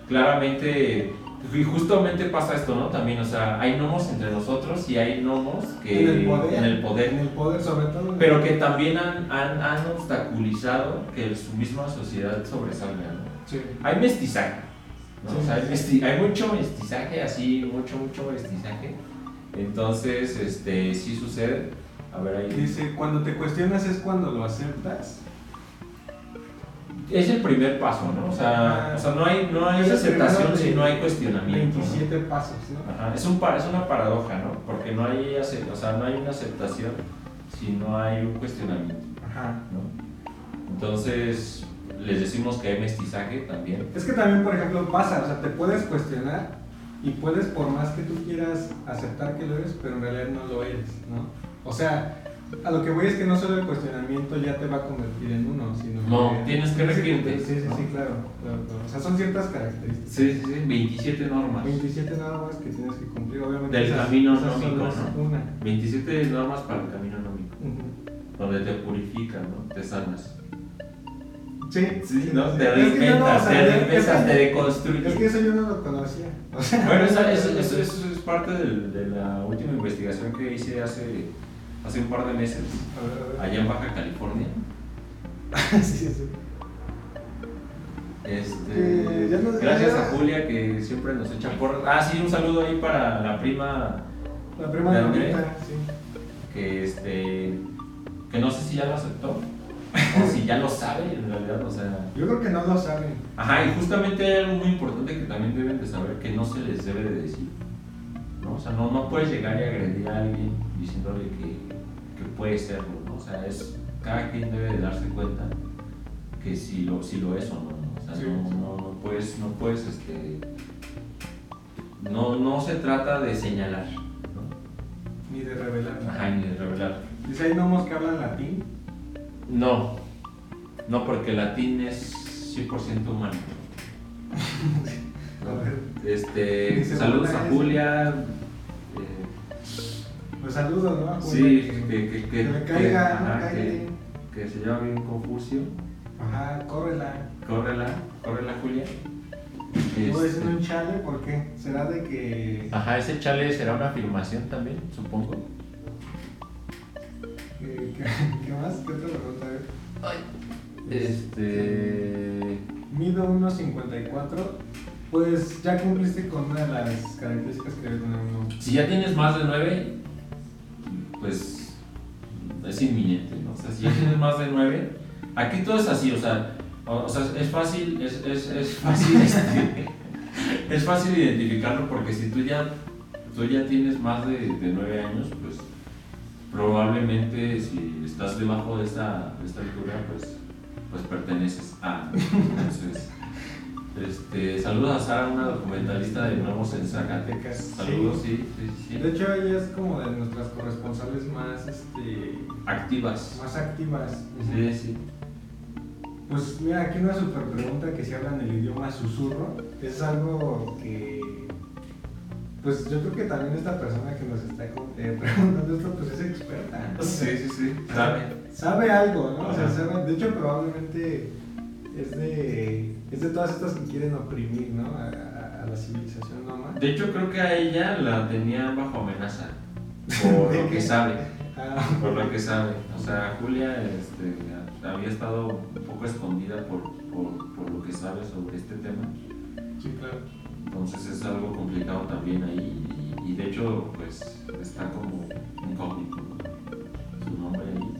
Claramente, y justamente pasa esto, ¿no? También, o sea, hay gnomos entre nosotros y hay gnomos que en el poder. en el poder, En el poder, sobre todo. pero que también han, han, han obstaculizado que su misma sociedad sobresalga, ¿no? Sí. hay mestizaje. ¿no? Sí, O sea, hay, mesti- hay mucho mestizaje, así, mucho, mucho mestizaje. Entonces, este, sí sucede. A ver, ahí. Dice, cuando te cuestionas es cuando lo aceptas. Es el primer paso, ¿no? O sea, Ah. o sea no hay, no hay aceptación si no hay cuestionamiento. ¿no? 27 pasos, ¿no? Ajá, Es, un, es una paradoja, ¿no? Porque no hay, o sea, no hay una aceptación si no hay un cuestionamiento, Ajá. ¿no? Entonces, les decimos que hay mestizaje también. Es que también, por ejemplo, pasa, o sea, te puedes cuestionar y puedes, por más que tú quieras aceptar que lo eres, pero en realidad no lo eres, ¿no? O sea, a lo que voy es que no solo el cuestionamiento ya te va a convertir en uno, sino No, que tienes que regirte, Sí, sí, ¿no? sí, claro, claro, claro. O sea, son ciertas características. Sí, sí, sí, 27 normas. 27 normas que tienes que cumplir, obviamente. Del esas- camino esas nómico. Una. 27 normas para el camino nómico, Ujú. donde te purifican, ¿no? Te sanas. Sí, Sí, ¿no? Te reinventas, te reinventas, te deconstruyes. Es que eso yo no lo conocía. O sea, Bueno, eso, eso- eso es parte del- de la última investigación que hice hace, hace un par de meses, allá en Baja California. sí, sí, sí. Este, Eh, gracias ya- a Julia que siempre nos echa por. Ah, sí, un saludo ahí para la prima La prima ¿De André? Sí. que este que no sé si ya lo aceptó o si ya lo sabe en realidad, o sea. Yo creo que no lo saben. Ajá, y justamente hay algo muy importante que también deben de saber que no se les debe de decir. ¿no? O sea, no, no puedes llegar y agredir a alguien diciéndole que, que puede serlo, ¿no? O sea, es, cada quien debe de darse cuenta que si lo, si lo es o no, ¿no? O sea, Sí. no, no, no puedes, no puedes, este... No, no se trata de señalar, ¿no? Ni de revelar. Ajá, ni de revelar. Dice, hay gnomos que hablan latín. No, no porque el latín es 100% humano. Este, saludos "Hola, a Julia. eh, Pues saludos, ¿no? Sí, que- que, que, que, que- caiga, ajá, que, cae. que se llama bien Confucio. Ajá, córrela. Córrela, córrela Julia. Estuvo Este, diciendo un chale, ¿por qué? ¿Será de que, Ajá, ese chale será una afirmación también, supongo. que, que- ¿Qué más? ¿Qué otra. Este. Mido 1.54. Pues ya cumpliste con una de las características que debe tener uno. Si ya tienes más de 9, pues es inminente, ¿no? O sea, si ya tienes más de 9, aquí todo es así, o sea, o, o sea es fácil, es, es, es fácil, este, es fácil identificarlo porque si tú ya, tú ya tienes más de, de 9 años, pues probablemente si estás debajo de esta, de esta altura, pues, pues perteneces a. Entonces, este, saludos a Sara, una documentalista de Nuevos en Zacatecas. Saludos, sí, sí, sí. De hecho, ella es como de nuestras corresponsales más, este, Activas. más activas. Sí, sí. Pues mira, aquí una super pregunta que si hablan el idioma susurro. Es algo que. Pues yo creo que también esta persona que nos está eh, preguntando esto, pues es experta. ¿no? Sí, sí, sí. Sabe. Sabe algo, ¿no? O sea, sabe, de hecho, probablemente es de, es de todas estas que quieren oprimir, ¿no? A, a- a la civilización nómada. De hecho, creo que a ella la tenían bajo amenaza. Por ¿De lo que sabe. Ah, Por lo que sabe. O sea, Julia este, había estado un poco escondida por, por, por lo que sabe sobre este tema. sí, claro. Entonces es algo complicado también ahí. Y, y de hecho, pues está como incógnito ¿no? su nombre ahí.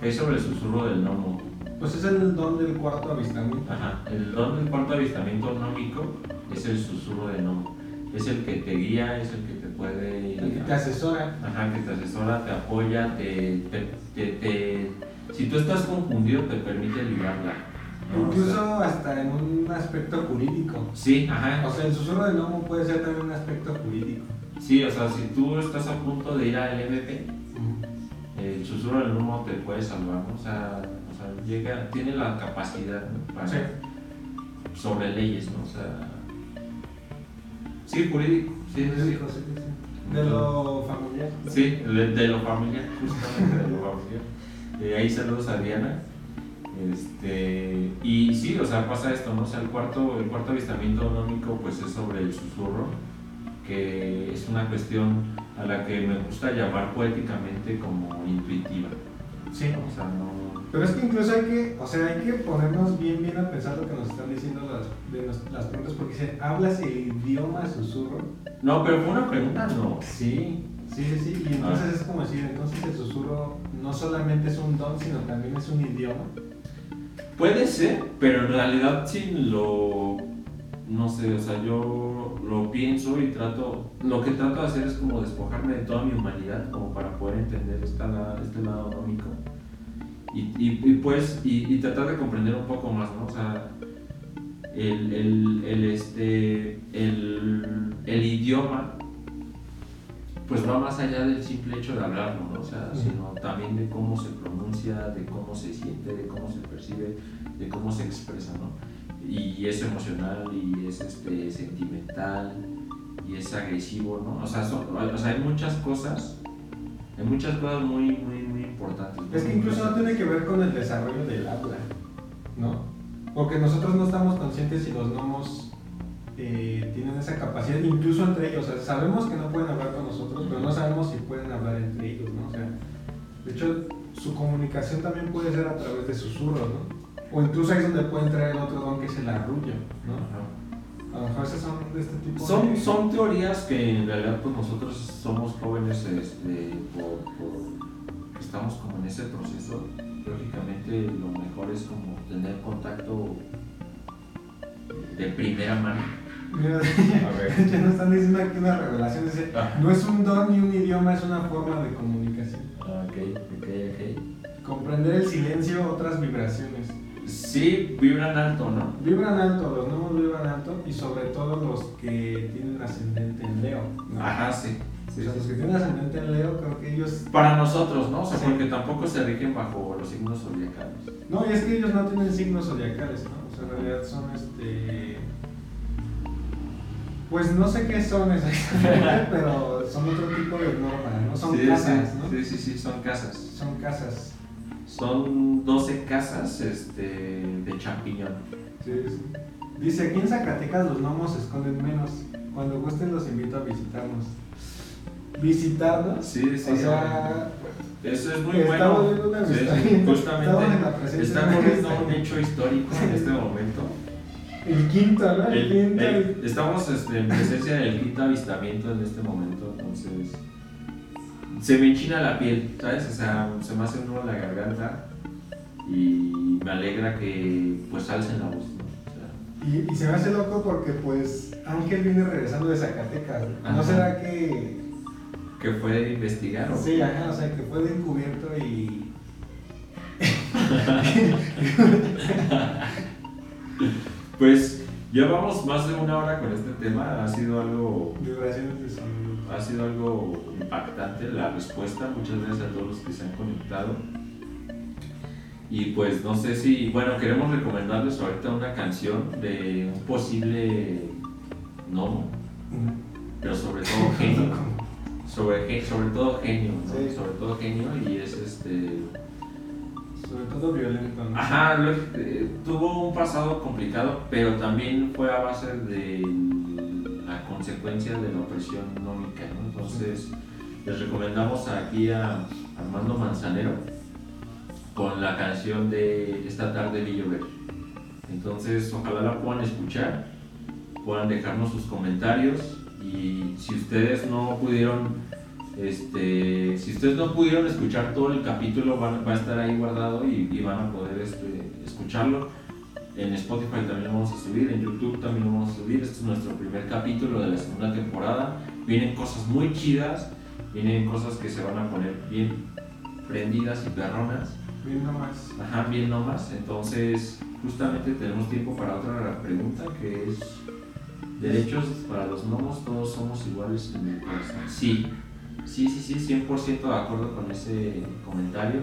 ¿Qué hay sobre el susurro del gnomo? Pues es el don del cuarto avistamiento. Ajá, el don del cuarto avistamiento nómico es el susurro de gnomo. Es el que te guía, es el que te puede. El que te asesora. Ajá, que te asesora, te apoya, te, te, te, te- Si tú estás confundido, te permite librarla. Incluso hasta en un aspecto jurídico. sí, ajá. O sea, el susurro del gnomo puede ser también un aspecto jurídico. Sí, o sea, si tú estás a punto de ir al MP, el susurro del gnomo te puede salvar, ¿no? O sea, o sea, llega, tiene la capacidad ¿no? para, Sí. sobre leyes, ¿no? O sea, sí, jurídico, sí, sí, sí. Jurídico, sí, sí. De lo familiar. Sí, de, de lo familiar, justamente de lo familiar. Eh, ahí saludos a Diana. Este, y sí, o sea, pasa esto, ¿no? O sea, el cuarto, el cuarto avistamiento nómico pues es sobre el susurro, que es una cuestión a la que me gusta llamar poéticamente como intuitiva. Sí. O sea, no... Pero es que incluso hay que, o sea, hay que ponernos bien, bien a pensar lo que nos están diciendo las, de las preguntas, porque dicen, ¿hablas el idioma susurro? No, pero fue una pregunta, no. Sí, sí, sí, sí. Y entonces es como decir, entonces el susurro no solamente es un don, sino también es un idioma. Puede ser, pero en realidad sí lo. No sé, o sea, yo lo pienso y trato. Lo que trato de hacer es como despojarme de toda mi humanidad, como para poder entender este lado nómico. Y, pues, y, y tratar de comprender un poco más, ¿no? O sea, el, el, el, este, el, el idioma pues va más allá del simple hecho de hablarlo, ¿no? O sea, sino también de cómo se pronuncia, de cómo se siente, de cómo se percibe, de cómo se expresa, ¿no? Y es emocional y es este, sentimental y es agresivo, ¿no? O sea, o sea, hay muchas cosas, hay muchas cosas muy, muy, muy importantes. Es que incluso no tiene que ver con el desarrollo del habla, ¿no? Porque nosotros no estamos conscientes si los gnomos eh, tienen esa capacidad, incluso entre ellos. O sea, sabemos que no pueden hablar con nosotros, pero no sabemos si pueden hablar entre ellos, ¿no? O sea, de hecho, su comunicación también puede ser a través de susurros, ¿no? O incluso ahí es donde puede entrar el otro don que es el arrullo, ¿no? A lo mejor son de este tipo son, de... Son teorías que en realidad pues nosotros somos jóvenes este, por, estamos como en ese proceso. Lógicamente lo mejor es como tener contacto de primera mano. Mira, ya nos están diciendo aquí una revelación. Dice, ah. no es un don ni un idioma, es una forma de comunicación. Ah, ok, ok, ok. Comprender el silencio, otras vibraciones. Sí, vibran alto, ¿no? Vibran alto, los gnomos vibran alto y sobre todo los que tienen ascendente en Leo. Ajá, sí. o sea, los que tienen ascendente en Leo, creo que ellos. Para nosotros, ¿no? O sea, porque tampoco se rigen bajo los signos zodiacales. No, y es que ellos no tienen signos zodiacales, ¿no? O sea, en realidad son este. Pues no sé qué son exactamente, pero son otro tipo de normas, ¿no? Son casas, ¿no? Sí, sí, sí, son casas. Son casas. Son 12 casas este, de champiñón. Sí, sí. Dice, aquí en Zacatecas los gnomos se esconden menos. Cuando gusten los invito a visitarnos. ¿Visitarnos? Sí, sí. O sea, eso es muy bueno. Sí, sí, justamente estamos viendo un hecho histórico en este momento. El quinto, ¿no? El, quinto. estamos este, en presencia del quinto avistamiento en este momento, entonces se me enchina la piel, ¿sabes? O sea, se me hace un nudo en la garganta y me alegra que pues alcen la voz, ¿no? y, y, se me hace loco porque pues Ángel viene regresando de Zacatecas, ¿no será que... Que fue de investigar? ¿o? Sí, ajá, o sea, que fue de encubierto y... pues llevamos más de una hora con este tema, ha sido algo... De ha sido algo impactante la respuesta. Muchas gracias a todos los que se han conectado. Y pues no sé si, bueno, queremos recomendarles ahorita una canción de un posible gnomo, pero sobre todo genio. Sobre, sobre todo genio, Sobre todo genio y es este... Todo violento. Ajá, eh, tuvo un pasado complicado, pero también fue a base de la consecuencia de la opresión nómica. Entonces, les recomendamos aquí a Armando Manzanero con la canción de Esta tarde vi llover. Entonces, ojalá la puedan escuchar, puedan dejarnos sus comentarios y si ustedes no pudieron este, si ustedes no pudieron escuchar todo el capítulo, va a estar ahí guardado y, van a poder este, escucharlo. En Spotify también lo vamos a subir, en YouTube también lo vamos a subir. Este es nuestro primer capítulo de la segunda temporada. Vienen cosas muy chidas, vienen cosas que se van a poner bien prendidas y perronas. Bien nomás. Ajá, bien nomás. Entonces, justamente tenemos tiempo para otra pregunta que es: ¿derechos para los gnomos? ¿Todos somos iguales en el corazón? Sí, sí, sí, sí, 100% de acuerdo con ese comentario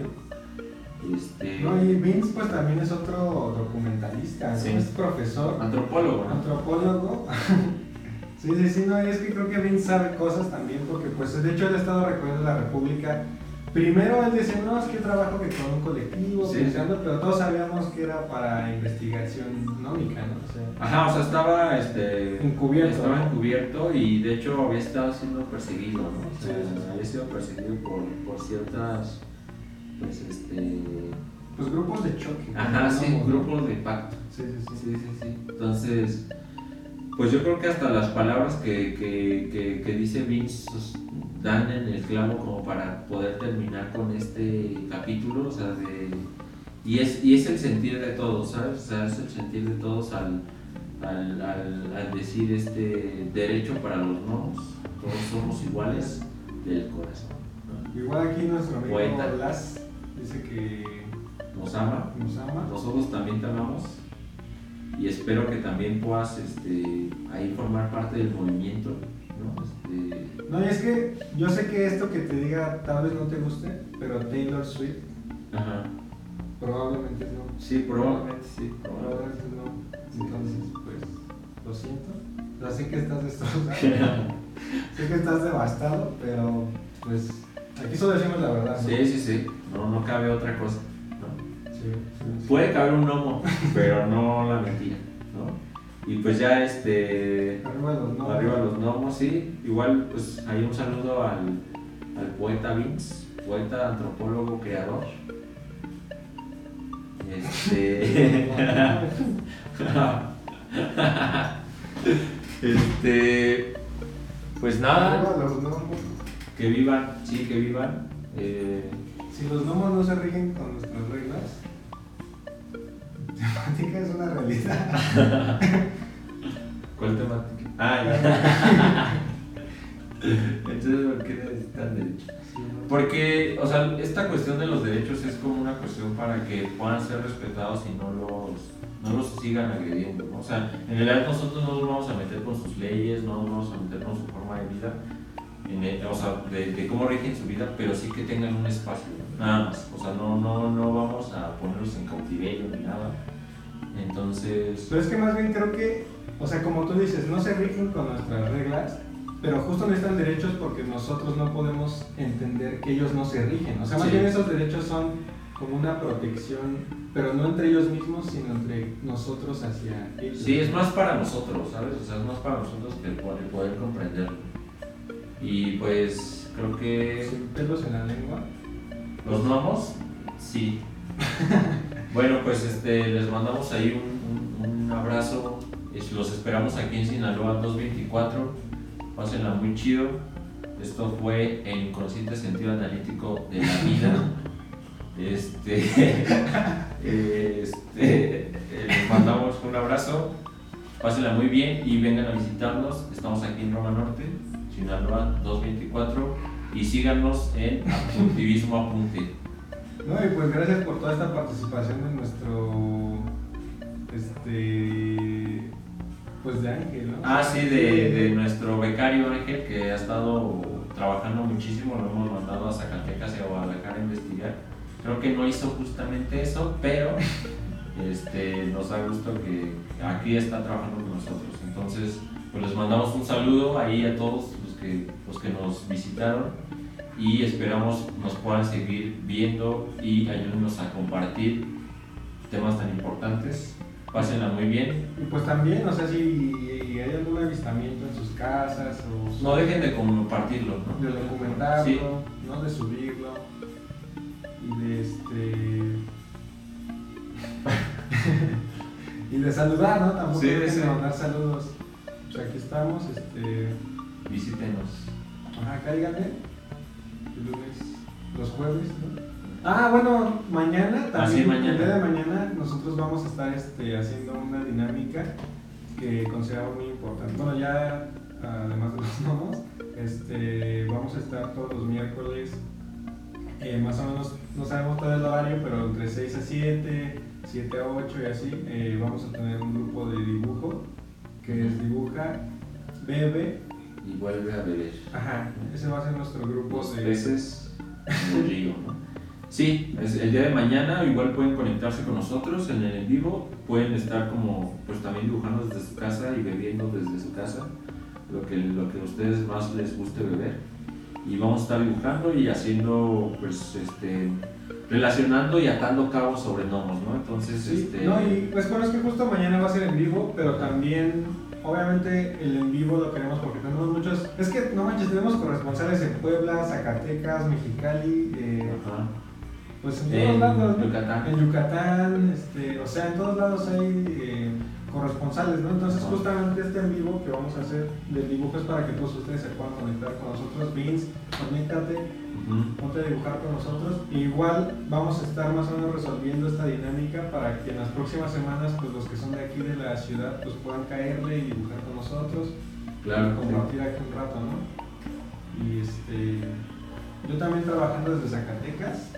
este... No, y Vince pues también es otro documentalista, es profesor. Antropólogo. Antropólogo. sí, sí, sí, no, es que creo que Vince sabe cosas también, porque pues de hecho él ha estado recorriendo la República. Primero él decía, no, es que trabajo que con un colectivo, pensando, pero todos sabíamos que era para investigación nómica, ¿no? Ajá, o sea, estaba este, encubierto. Estaba encubierto y de hecho había estado siendo perseguido, ¿no? O sea, había sido perseguido por, por ciertas pues este pues grupos de choque ajá sí grupos de pacto sí sí sí. sí sí sí entonces pues yo creo que hasta las palabras que, que, que, dice Vince pues, dan en el clavo como para poder terminar con este capítulo o sea de y es, y es el sentir de todos, ¿sabes? O sea, es el sentir de todos al, al, al, al decir este derecho para los no, todos somos iguales del corazón. Igual aquí nuestro amigo Blas dice que nos ama, nos ama. Nosotros también te amamos y espero que también puedas este, ahí formar parte del movimiento. ¿no? Este... No, y es que yo sé que esto que te diga tal vez no te guste, pero Taylor Swift Ajá. probablemente no. Sí, probablemente sí. Probablemente. No. Entonces, pues, lo siento. Ya sé que estás destrozado. sé que estás devastado, pero pues aquí solo decimos la verdad. ¿no? Sí, sí, sí. No, no cabe otra cosa. ¿no? Sí, sí, sí. Puede caber un gnomo, pero no la mentira, ¿no? Y pues ya este. Arriba los nombres. Arriba los gnomos, sí. Igual, pues ahí un saludo al, al poeta Vince, poeta, antropólogo, creador. Este. este. Pues nada, Arriba los gnomos. que vivan, sí, que vivan. Eh, Si los gnomos no se rigen con nuestras reglas, temática es una realidad. ¿Cuál temática? Ah, ya. Entonces, ¿por qué necesitan derechos? Porque, o sea, esta cuestión de los derechos es como una cuestión para que puedan ser respetados y no los, no los sigan agrediendo. ¿no? O sea, en realidad nosotros no nos vamos a meter con sus leyes, no nos vamos a meter con su forma de vida, en el- o sea, de, de cómo rigen su vida, pero sí que tengan un espacio. Nada más. O sea, no, no, no vamos a ponerlos en cautiverio ni nada. Entonces, Pero es que más bien creo que, o sea, como tú dices, no se rigen con nuestras reglas, pero justo necesitan derechos porque nosotros no podemos entender que ellos no se rigen. O sea, más Sí. bien esos derechos son como una protección, pero no entre ellos mismos, sino entre nosotros hacia ellos. Sí, es más para nosotros, ¿sabes? O sea, es más para nosotros que el poder, poder comprenderlo. Y pues creo que Sin pelos en la lengua. Los gnomos, sí. bueno, pues este, les mandamos ahí un, un- abrazo. Los esperamos aquí en Sinaloa 224. Pásenla muy chido. Esto fue el consciente sentido analítico de la vida. Este, este, eh, les mandamos un abrazo. Pásenla muy bien y vengan a visitarnos. Estamos aquí en Roma Norte, Sinaloa 224. Y síganos en Apuntivismo Apunte. No, y pues gracias por toda esta participación de nuestro, este, pues de Ángel, ¿no? Ah, sí, de, de nuestro becario Ángel que ha estado trabajando muchísimo. Lo hemos mandado a Zacatecas y a Guadalajara a investigar. Creo que no hizo justamente eso, pero este, nos da gusto que aquí está trabajando con nosotros. Entonces, pues les mandamos un saludo ahí a todos que, los que nos visitaron y esperamos nos puedan seguir viendo y ayúdenos a compartir temas tan importantes. Pásenla muy bien. Y pues también, o sea, si hay algún avistamiento en sus casas o No dejen de compartirlo, ¿no? de documentarlo, Sí. ¿no? De subirlo y de este y de saludar, ¿no? Tampoco Sí, sí. de mandar saludos. Pues aquí estamos, este, Visítenos. ajá, lunes, los jueves, ¿no? Ah, bueno, mañana Ah, sí, también, mañana. el día de mañana nosotros vamos a estar este, haciendo una dinámica que consideramos muy importante. Bueno, ya además de los gnomos, este, vamos a estar todos los miércoles, eh, más o menos, no sabemos todo el horario, pero entre 6 a 7, 7 a 8 y así, eh, vamos a tener un grupo de dibujo que es dibuja, bebe, Y vuelve a beber. ajá, ese va a ser nuestro grupo Los de... peces en el río, ¿no? Sí, es el día de mañana igual pueden conectarse con nosotros en el en vivo, pueden estar como pues también dibujando desde su casa y bebiendo desde su casa lo que, lo que a ustedes más les guste beber y vamos a estar dibujando y haciendo pues este relacionando y atando cabos sobre gnomos, ¿no? Entonces Sí, este no, y pues bueno, es que justo mañana va a ser en vivo, pero también, obviamente, el en vivo lo queremos porque tenemos muchos. Es que, no manches, tenemos corresponsales en Puebla, Zacatecas, Mexicali, eh, pues en En todos lados, ¿no? Yucatán. En Yucatán, este, o sea, en todos lados hay eh, corresponsales, ¿no? Entonces, justamente este en vivo que vamos a hacer del dibujo es para que todos ustedes se puedan conectar con nosotros. Vince, conéctate. ponte a dibujar con nosotros. Igual vamos a estar más o menos resolviendo esta dinámica para que en las próximas semanas, pues los que son de aquí de la ciudad, pues puedan caerle y dibujar con nosotros, claro, compartir aquí un rato, ¿no? Y este, yo también trabajando desde Zacatecas.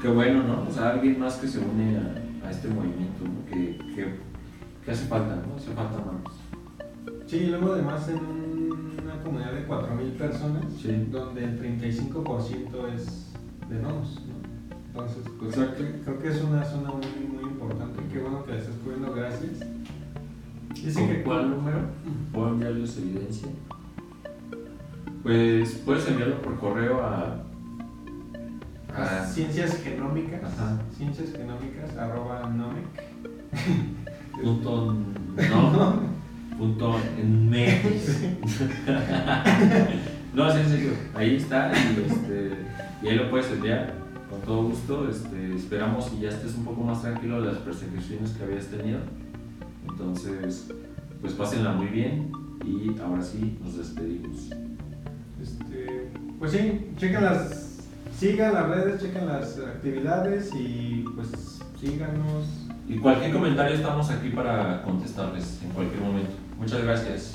Qué bueno, ¿no? O sea, alguien más que se une a, a este movimiento, ¿no? Que, que, que hace falta, ¿no? Hace falta manos. Sí, y luego además en una comunidad de de 4.000 personas, Sí. donde el 35% es de nodos, ¿no? Entonces, pues Exacto. creo, que es una zona muy, muy importante. Qué bueno que la estás cubriendo, gracias. Dice ¿Con que cuál número? ¿Puedo enviarles evidencia? Pues puedes enviarlo por correo a. a Ciencias genómicas, Ajá. ciencias genómicas, arroba nomec. punto. No. punto MX. no, sí, en serio. Ahí está y, este, y ahí lo puedes enviar con todo gusto. Este, esperamos que ya estés un poco más tranquilo de las persecuciones que habías tenido. Entonces, pues pásenla muy bien y ahora sí nos despedimos. Este, pues sí, chequen las, sigan las redes, chequen las actividades y pues síganos. Y cualquier comentario estamos aquí para contestarles en cualquier momento. Muchas gracias.